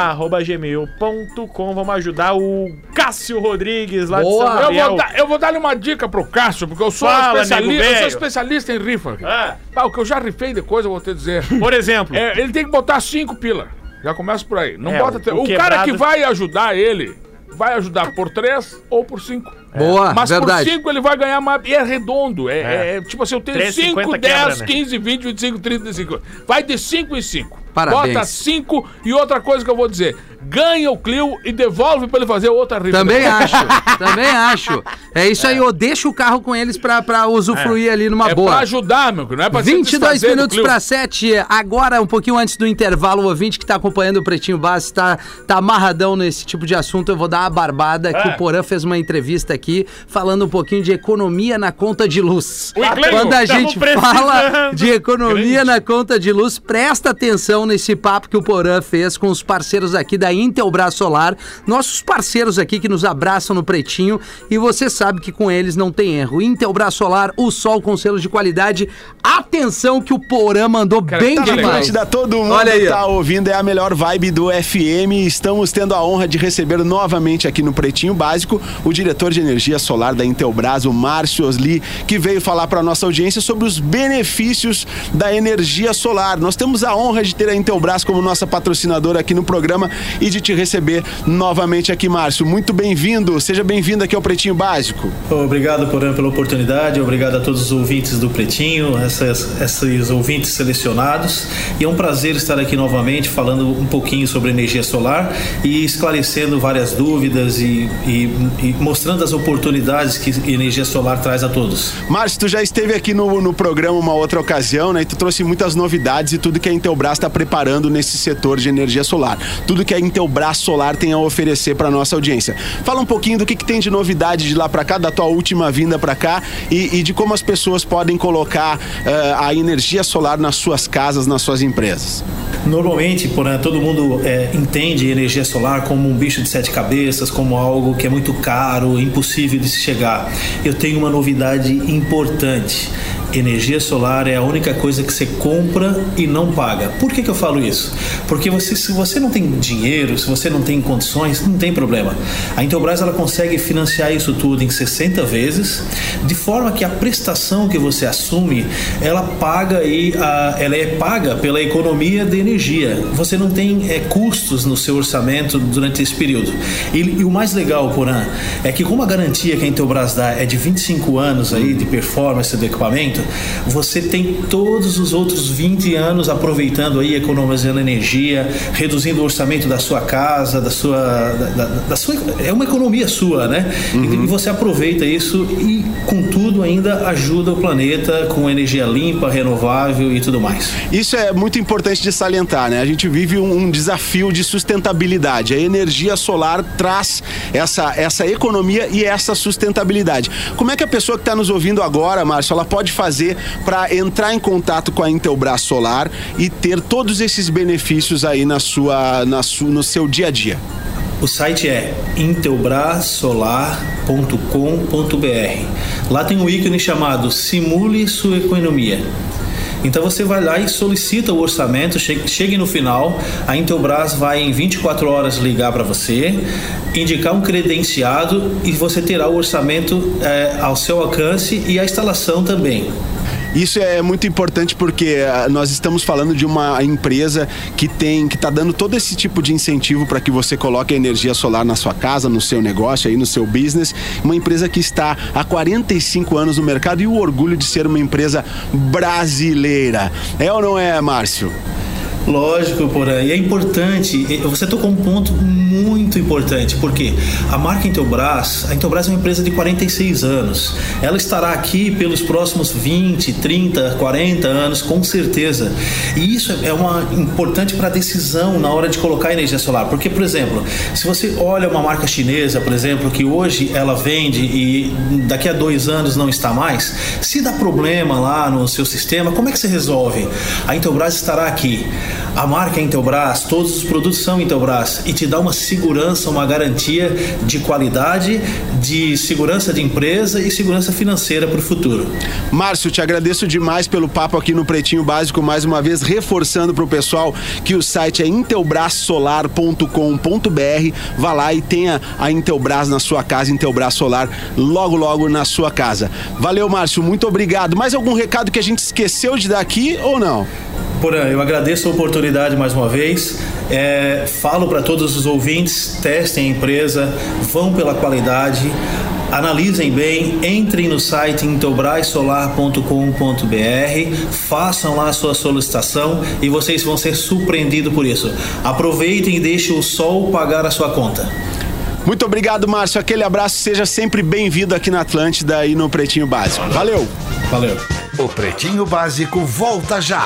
arroba gmail.com Vamos ajudar o Cássio Rodrigues lá Boa. de São Eu Gabriel. vou, dar, eu vou dar-lhe uma dica pro Cássio, porque eu sou, Fala, especialista, eu sou especialista em rifa. Ah. Ah, o que eu já rifei de coisa, eu vou te dizer. Por exemplo, É, ele tem que botar cinco pila. Já começa por aí. Não É, bota. o- o o cara quebrado- que vai ajudar ele vai ajudar por três ou por cinco. Boa, Mas verdade. por 5 ele vai ganhar mais. E é redondo. É, É. é tipo assim, eu tenho 3,50 5, quebra, 10, né? 15, 20, 25, 35. Vai de 5 em 5. Parabéns. Bota 5 e outra coisa que eu vou dizer: ganha o Clio e devolve pra ele fazer outra rifa. Também acho, também acho. É isso aí, eu deixo o carro com eles pra, pra usufruir ali numa É boa. pra ajudar, meu, não é pra se 22 desfazer do minutos para 7. Agora, um pouquinho antes do intervalo, o ouvinte que tá acompanhando o Pretinho Básico tá, tá amarradão nesse tipo de assunto. Eu vou dar uma barbada que É. o Porã fez uma entrevista aqui falando um pouquinho de economia na conta de luz. Quando a tamo gente precisando. fala de economia na conta de luz, presta atenção nesse papo que o Porã fez com os parceiros aqui da Intelbras Solar, nossos parceiros aqui que nos abraçam no Pretinho e você sabe que com eles não tem erro. Intelbras Solar, o sol com selos de qualidade. Atenção que o Porã mandou Cara, bem tá Tá demais. Atlântida, todo mundo Olha aí, tá ouvindo, é a melhor vibe do FM. Estamos tendo a honra de receber novamente aqui no Pretinho Básico o diretor de energia solar da Intelbras, o Márcio Osli, que veio falar para nossa audiência sobre os benefícios da energia solar. Nós temos a honra de ter a Intelbras como nossa patrocinadora aqui no programa e de te receber novamente aqui, Márcio. Muito bem-vindo, seja bem-vindo aqui ao Pretinho Básico. Obrigado, Porã, pela oportunidade. Obrigado a todos os ouvintes do Pretinho, essas, esses ouvintes selecionados. E é um prazer estar aqui novamente falando um pouquinho sobre energia solar e esclarecendo várias dúvidas e, e- e mostrando as oportunidades que energia solar traz a todos. Márcio, tu já esteve aqui no, no programa uma outra ocasião, né? E tu trouxe muitas novidades e tudo que a Intelbras está preparando nesse setor de energia solar. Tudo que a Intelbras Solar tem a oferecer para nossa audiência. Fala um pouquinho do que, que tem de novidade de lá para cá, da tua última vinda para cá e, e de como as pessoas podem colocar eh, a energia solar nas suas casas, nas suas empresas. Normalmente, porém, todo mundo é, entende energia solar como um bicho de sete cabeças, como algo que é muito caro, impossível de se chegar. Eu tenho uma novidade importante. Energia solar é a única coisa que você compra e não paga. Por que, que eu falo isso? Porque você, se você não tem dinheiro, se você não tem condições, não tem problema. A Intelbras ela consegue financiar isso tudo em 60 vezes, de forma que a prestação que você assume, ela paga e a, ela é paga pela economia de energia. Você não tem é, custos no seu orçamento durante esse período. E, e o mais legal, Porã, é que como a garantia que a Intelbras dá é de 25 anos aí de performance do equipamento, você tem todos os outros 20 anos aproveitando aí, economizando energia, reduzindo o orçamento da sua casa, da sua, da, da- da sua é uma economia sua, né? E, e você aproveita isso e, contudo, ainda ajuda o planeta com energia limpa, renovável e tudo mais. Isso é muito importante de salientar, né? A gente vive um, um desafio de sustentabilidade. A energia solar traz essa, essa economia e essa sustentabilidade. Como é que a pessoa que está nos ouvindo agora, Márcio, ela pode fazer para entrar em contato com a Intelbras Solar e ter todos esses benefícios aí na sua, na su, no seu dia a dia? O site é intelbrasolar.com.br. Lá tem um ícone chamado Simule sua economia. Então você vai lá e solicita o orçamento, che- chegue no final, a Intelbras vai em 24 horas ligar para você, indicar um credenciado e você terá o orçamento eh, ao seu alcance e a instalação também. Isso é muito importante porque ah, nós estamos falando de uma empresa que tem, que está dando todo esse tipo de incentivo para que você coloque a energia solar na sua casa, no seu negócio, aí no seu business. Uma empresa que está há 45 anos no mercado e o orgulho de ser uma empresa brasileira. É ou não é, Márcio? Lógico, porém. E é importante, e você tocou um ponto muito importante, porque a marca Intelbras, a Intelbras é uma empresa de 46 anos. Ela estará aqui pelos próximos 20, 30, 40 anos, com certeza. E isso é uma importante para a decisão na hora de colocar energia solar. Porque, por exemplo, se você olha uma marca chinesa, por exemplo, que hoje ela vende e daqui a dois anos não está mais, se dá problema lá no seu sistema, como é que você resolve? A Intelbras estará aqui. A marca é Intelbras, todos os produtos são Intelbras e te dá uma segurança, uma garantia de qualidade, de segurança de empresa e segurança financeira para o futuro. Márcio, te agradeço demais pelo papo aqui no Pretinho Básico, mais uma vez reforçando para o pessoal que o site é intelbrasolar.com.br. Vá lá e tenha a Intelbras na sua casa, Intelbras Solar, logo, logo na sua casa. Valeu, Márcio, muito obrigado. Mais algum recado que a gente esqueceu de dar aqui ou não? Porã, eu agradeço a oportunidade mais uma vez. É, falo para todos os ouvintes: testem a empresa, vão pela qualidade, analisem bem, entrem no site intelbrasolar.com.br, façam lá a sua solicitação e vocês vão ser surpreendidos por isso. Aproveitem e deixem o sol pagar a sua conta. Muito obrigado, Márcio. Aquele abraço, seja sempre bem-vindo aqui na Atlântida e no Pretinho Básico. Valeu! Valeu. O Pretinho Básico volta já.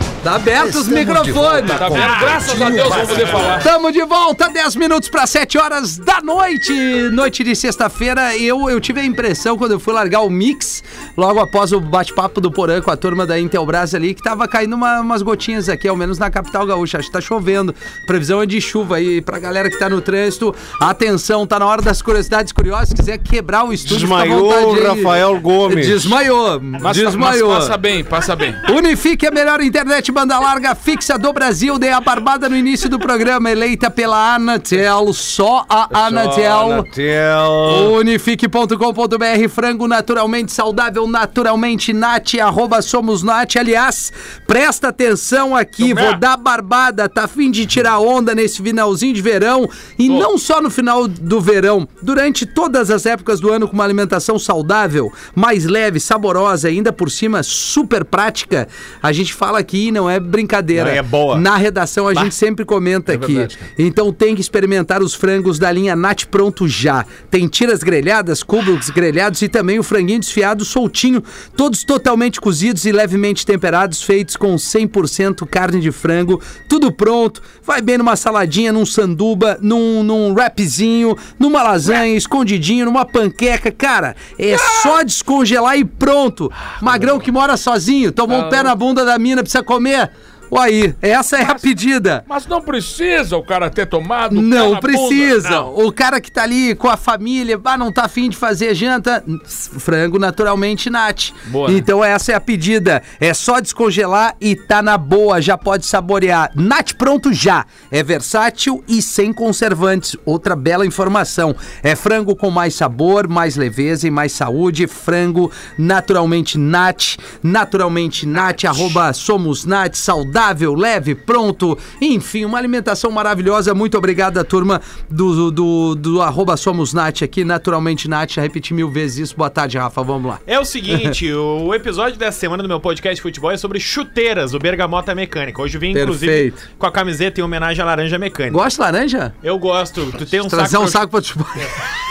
Tá aberto os microfones. Tá com vendo? Graças a Deus vamos poder falar. Tamo de volta, 10 minutos para 7 horas da noite. Noite de sexta-feira. Eu, eu tive a impressão, quando eu fui largar o mix, logo após o bate-papo do Porã com a turma da Intelbras ali, que tava caindo uma- umas gotinhas aqui, ao menos na capital gaúcha. Acho que tá chovendo. Previsão é de chuva aí. Pra galera que tá no trânsito, atenção, tá na hora das curiosidades curiosas. Se quiser quebrar o estúdio, fica Desmaiou vontade aí. Rafael Gomes. Desmaiou. Mas, desmaiou. mas passa bem, passa bem. Unifique a melhor internet banda larga fixa do Brasil. Dei a barbada no início do programa, eleita pela Anatel. Só a Anatel. Anatel. Unifique.com.br, frango naturalmente saudável, naturalmente nat, arroba somos nat. Aliás, presta atenção aqui, Tomé. vou dar barbada, tá afim de tirar onda nesse finalzinho de verão e Tô. não só no final do verão, durante todas as épocas do ano com uma alimentação saudável, mais leve, saborosa, ainda por cima super prática. A gente fala aqui, não é brincadeira. Não, é boa. Na redação a gente sempre comenta aqui. verdade. Então tem que experimentar os frangos da linha Nat Pronto Já. Tem tiras grelhadas, cubos grelhados e também o franguinho desfiado soltinho, todos totalmente cozidos e levemente temperados, feitos com 100% carne de frango, tudo pronto. Vai bem numa saladinha, num sanduba, num, num wrapzinho, numa lasanha, escondidinho, numa panqueca. Cara, é só descongelar e pronto. Magrão que mora sozinho, tomou um pé na bunda da mina, precisa comer. here. Aí, essa é a pedida. Mas não precisa o cara ter tomado. Não precisa. não. O cara que tá ali com a família, ah, não tá afim de fazer janta, frango naturalmente nat. Boa. Então essa é a pedida. É só descongelar e tá na boa, já pode saborear. Nat pronto já. É versátil e sem conservantes. Outra bela informação. É frango com mais sabor, mais leveza e mais saúde. Frango naturalmente nat. Naturalmente nat, arroba somos nat, saudável, leve, pronto. Enfim, uma alimentação maravilhosa. Muito obrigado à turma do, do, do arroba somos nat aqui, naturalmente nat. Já repeti mil vezes isso. Boa tarde, Rafa. Vamos lá. É o seguinte, o episódio dessa semana do meu podcast de futebol é sobre chuteiras, o Bergamota Mecânica. Hoje vim, inclusive, Perfeito. com a camiseta em homenagem à laranja mecânica. Gosta de laranja? Eu gosto. Tu tem um Trazer saco... um saco pra te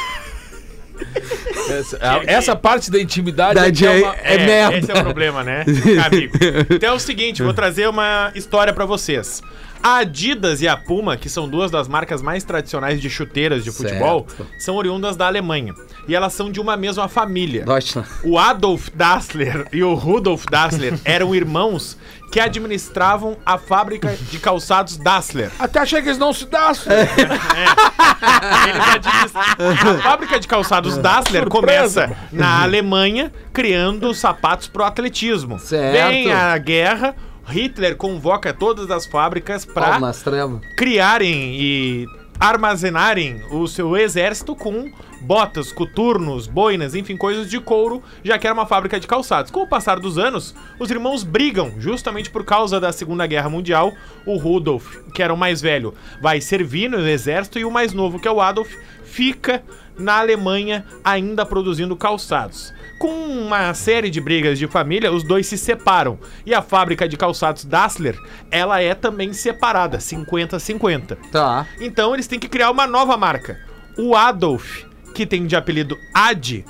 Essa, a- essa parte da intimidade Da é, é uma- é merda. Esse é o problema, né, amigo? Então é o seguinte, vou trazer uma história pra vocês. A Adidas e a Puma, que são duas das marcas mais tradicionais de chuteiras de futebol, são oriundas da Alemanha. E elas são de uma mesma família. Deutschland. O Adolf Dassler e o Rudolf Dassler eram irmãos que administravam a fábrica de calçados Dassler. Até achei que eles não se dassem. É. Eles administram- A fábrica de calçados Dassler Surpresa. começa na Alemanha, criando sapatos pro atletismo. Certo. Vem a guerra, Hitler convoca todas as fábricas para nas trevas. criarem e armazenarem o seu exército com botas, coturnos, boinas, enfim, coisas de couro, já que era uma fábrica de calçados. Com o passar dos anos, os irmãos brigam, justamente por causa da Segunda Guerra Mundial. O Rudolf, que era o mais velho, vai servir no exército e o mais novo, que é o Adolf, fica na Alemanha ainda produzindo calçados. Com uma série de brigas de família, os dois se separam. E a fábrica de calçados Dassler, ela é também separada, 50-50. Tá. Então eles têm que criar uma nova marca. O Adolf, que tem de apelido Ad,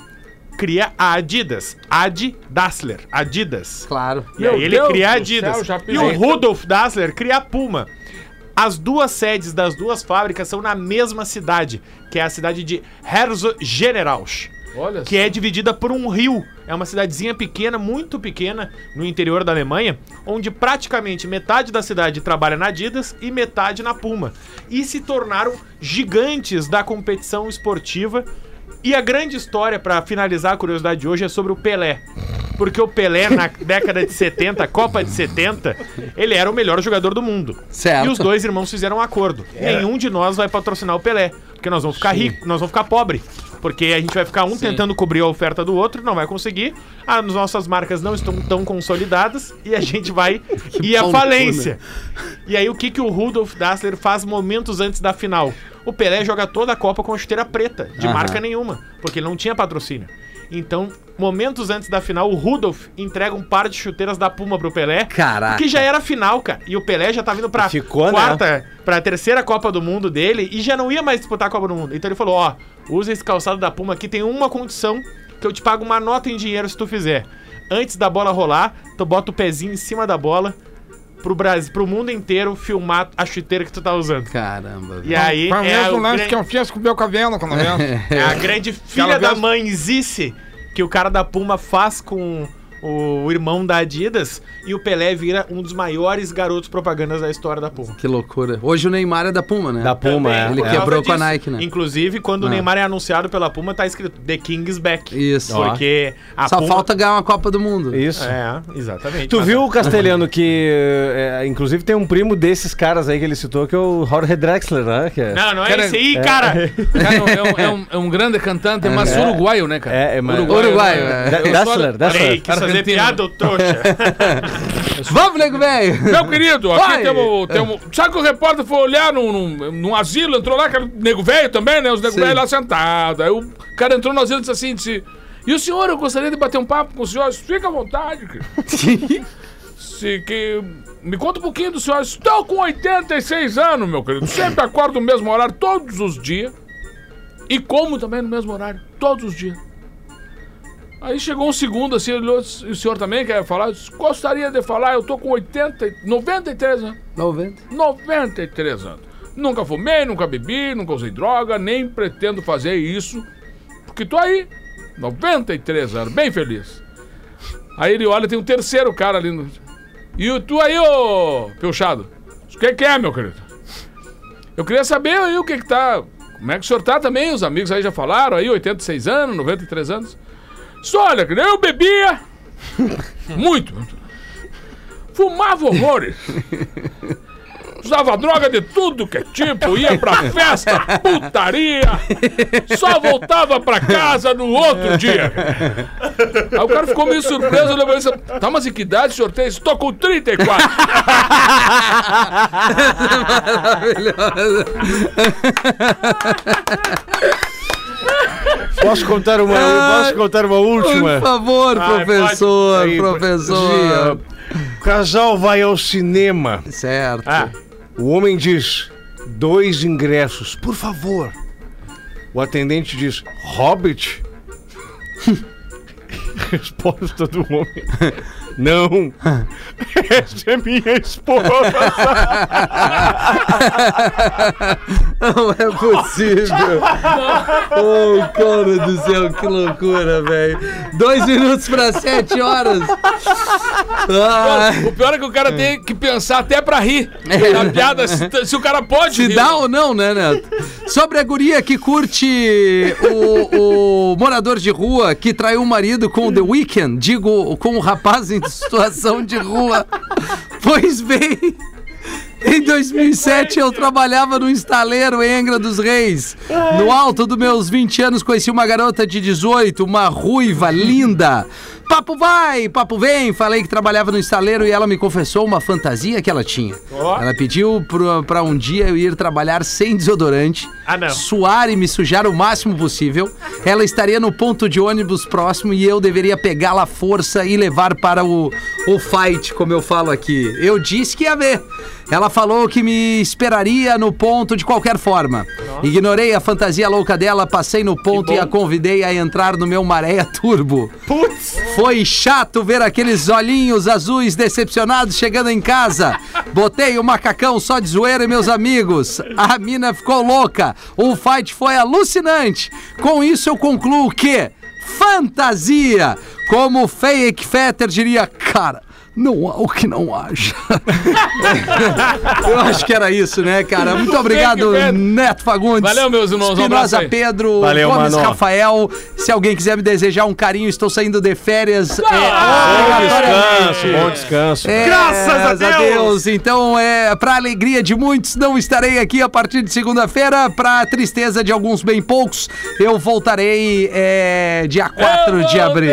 cria a Adidas. Ad Dassler. Adidas. Claro. E aí ele Deus cria a Adidas. céu, e o Rudolf Dassler cria a Puma. As duas sedes das duas fábricas são na mesma cidade, que é a cidade de Herzogenaurach Olha que é dividida por um rio. É uma cidadezinha pequena, muito pequena, no interior da Alemanha, onde praticamente metade da cidade trabalha na Adidas e metade na Puma. E se tornaram gigantes da competição esportiva. E a grande história, pra finalizar a curiosidade de hoje, é sobre o Pelé. Porque o Pelé, na década de 70, Copa de 70, ele era o melhor jogador do mundo. Certo. E os dois irmãos fizeram um acordo. Nenhum de nós vai patrocinar o Pelé. Porque nós vamos ficar ricos, nós vamos ficar pobres. Porque a gente vai ficar um tentando cobrir a oferta do outro, não vai conseguir. As nossas marcas não estão tão consolidadas e a gente vai ir à cu, falência. E aí o que, que o Rudolf Dassler faz momentos antes da final? O Pelé joga toda a Copa com a chuteira preta, de Aham. marca nenhuma, porque ele não tinha patrocínio. Então, momentos antes da final, o Rudolf entrega um par de chuteiras da Puma pro Pelé. Caraca. Que já era final, cara. E o Pelé já tá vindo pra Ficou, né? quarta, pra terceira Copa do Mundo dele e já não ia mais disputar a Copa do Mundo. Então ele falou: ó, usa esse calçado da Puma aqui, tem uma condição que eu te pago uma nota em dinheiro se tu fizer. Antes da bola rolar, tu bota o pezinho em cima da bola pro Brasil, pro mundo inteiro filmar a chuteira que tu tá usando. Caramba. E aí o é, mesmo o lance gran- que eu fiz com o meu cabelo, quando eu é a grande filha Aquela da vez- mãezice que o cara da Puma faz com o irmão da Adidas e o Pelé vira um dos maiores garotos propagandas da história da Puma. Que loucura. Hoje o Neymar é da Puma, né? Da Puma, é. Ele quebrou com a. Nike, né? Inclusive, quando o Ah. Neymar é anunciado pela Puma, tá escrito The King's Back. Isso. Porque a Só Puma... falta ganhar uma Copa do Mundo. Isso. É, exatamente. Tu Mas- viu, Castelhano, que é, inclusive tem um primo desses caras aí que ele citou, que é o Jorge Drexler, né? Que é, Não, não é Cara, esse aí, é. cara. Cara, é, um, é um- é um grande cantante, mas uruguaio, né, cara? É, é, mas- Uruguaio, né? é. Fazer piada, trouxa. Vamos, nego velho! Meu querido, aqui temos, temos. Sabe que o repórter foi olhar num, num, num asilo, entrou lá, cara, nego velho também, né? Os nego velho lá sentados. Aí o cara entrou no asilo e disse assim: disse, E o senhor, eu gostaria de bater um papo com o senhor. Fica à vontade, cara. Se que. Me conta um pouquinho do senhor. Estou com 86 anos, meu querido. Sempre acordo no mesmo horário, todos os dias. E como também no mesmo horário, todos os dias. Aí chegou um segundo assim, ele olhou, e o senhor também quer falar? Disse, Gostaria de falar, eu tô com 80, e- 93 anos. 90. 93 anos. Nunca fumei, nunca bebi, nunca usei droga, nem pretendo fazer isso. Porque tô aí, 93 anos, bem feliz. Aí ele olha, tem um terceiro cara ali. No... E tu aí, ô Peuchado? O que, que é, meu querido? Eu queria saber aí o que que tá. Como é que o senhor tá também? Os amigos aí já falaram aí, 86 anos, 93 anos. Só olha, eu bebia muito. Fumava horrores. Usava droga de tudo que é tipo, ia pra festa, putaria, só voltava pra casa no outro dia. Aí o cara ficou meio surpreso, levou isso. Tá, mas em que idade o senhor tem? Estou com 34. Posso contar uma, posso contar uma Por última? favor, Ai, professor, Aí, professor. O casal vai ao cinema. Certo. Ah, O homem diz: dois ingressos, por favor. O atendente diz: Hobbit? Resposta do homem: Não. Essa é minha esposa. Não é possível. oh, cara do céu, que loucura, velho. Dois minutos para sete horas. Ai, O pior é que o cara tem que pensar até pra rir. A piada, se, se o cara pode se rir. dá ou não, né, Neto? Sobre a guria que curte o, o morador de rua que traiu o marido com o The Weeknd, digo, com o rapaz em situação de rua. Pois bem, Em 2007 eu trabalhava no estaleiro em Angra dos Reis. No alto dos meus 20 anos conheci uma garota de 18, uma ruiva linda. Papo vai, papo vem. Falei que trabalhava no estaleiro e ela me confessou uma fantasia que ela tinha. Ela pediu pra um dia eu ir trabalhar sem desodorante, Ah, suar e me sujar o máximo possível. Ela estaria no ponto de ônibus próximo e eu deveria pegá-la à força e levar para o, o fight, como eu falo aqui. Eu disse que ia ver. Ela falou que me esperaria no ponto de qualquer forma. Ignorei a fantasia louca dela, passei no ponto e a convidei a entrar no meu Maréia Turbo. Putz! Foi chato ver aqueles olhinhos azuis decepcionados chegando em casa. Botei o macacão só de zoeira e meus amigos. A mina ficou louca. O fight foi alucinante. Com isso eu concluo que fantasia, como o Fake Fetter diria, cara. Não há o que não haja. Eu acho que era isso, né, cara? Muito obrigado. Neto Fagundes. Valeu, meus irmãos. Um Espinosa aí. Pedro, Valeu, Gomes mano. Rafael. Se alguém quiser me desejar um carinho, estou saindo de férias. é, Bom obrigatoriamente. descanso, bom descanso. É, Graças a Deus. Então, é, para alegria de muitos, não estarei aqui a partir de segunda-feira. Para tristeza de alguns bem poucos, eu voltarei é, dia 4 de abril.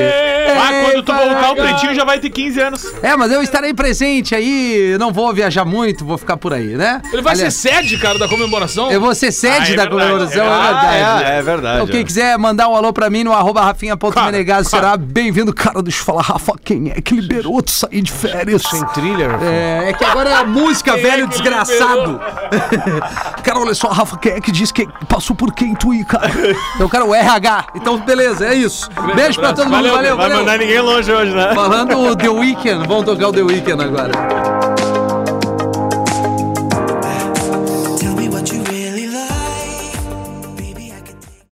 Ah, quando tu voltar, o pretinho já vai ter 15 anos. É, mas eu estarei presente aí, não vou viajar muito, vou ficar por aí, né? Ele vai Aliás, ser sede, cara, da comemoração. Eu vou ser sede Ah, é da verdade, comemoração, é é verdade. Ah, é, é verdade, Então, quem é. quiser mandar um alô pra mim no arroba rafinha.menegas será bem-vindo. Cara, deixa eu falar, Rafa, quem é que liberou tu sair de férias? Sem thriller. É, é que agora é a música, Quem velho é que desgraçado. cara, olha só, Rafa, quem é que disse que passou por quem tu ir, cara? Então, cara, o RH. Então, beleza, é isso. Beijo pra todo mundo, Valeu, valeu, Vai valeu. mandar ninguém longe hoje, né? Falando o The Weeknd, vamos tocar o The Weeknd agora.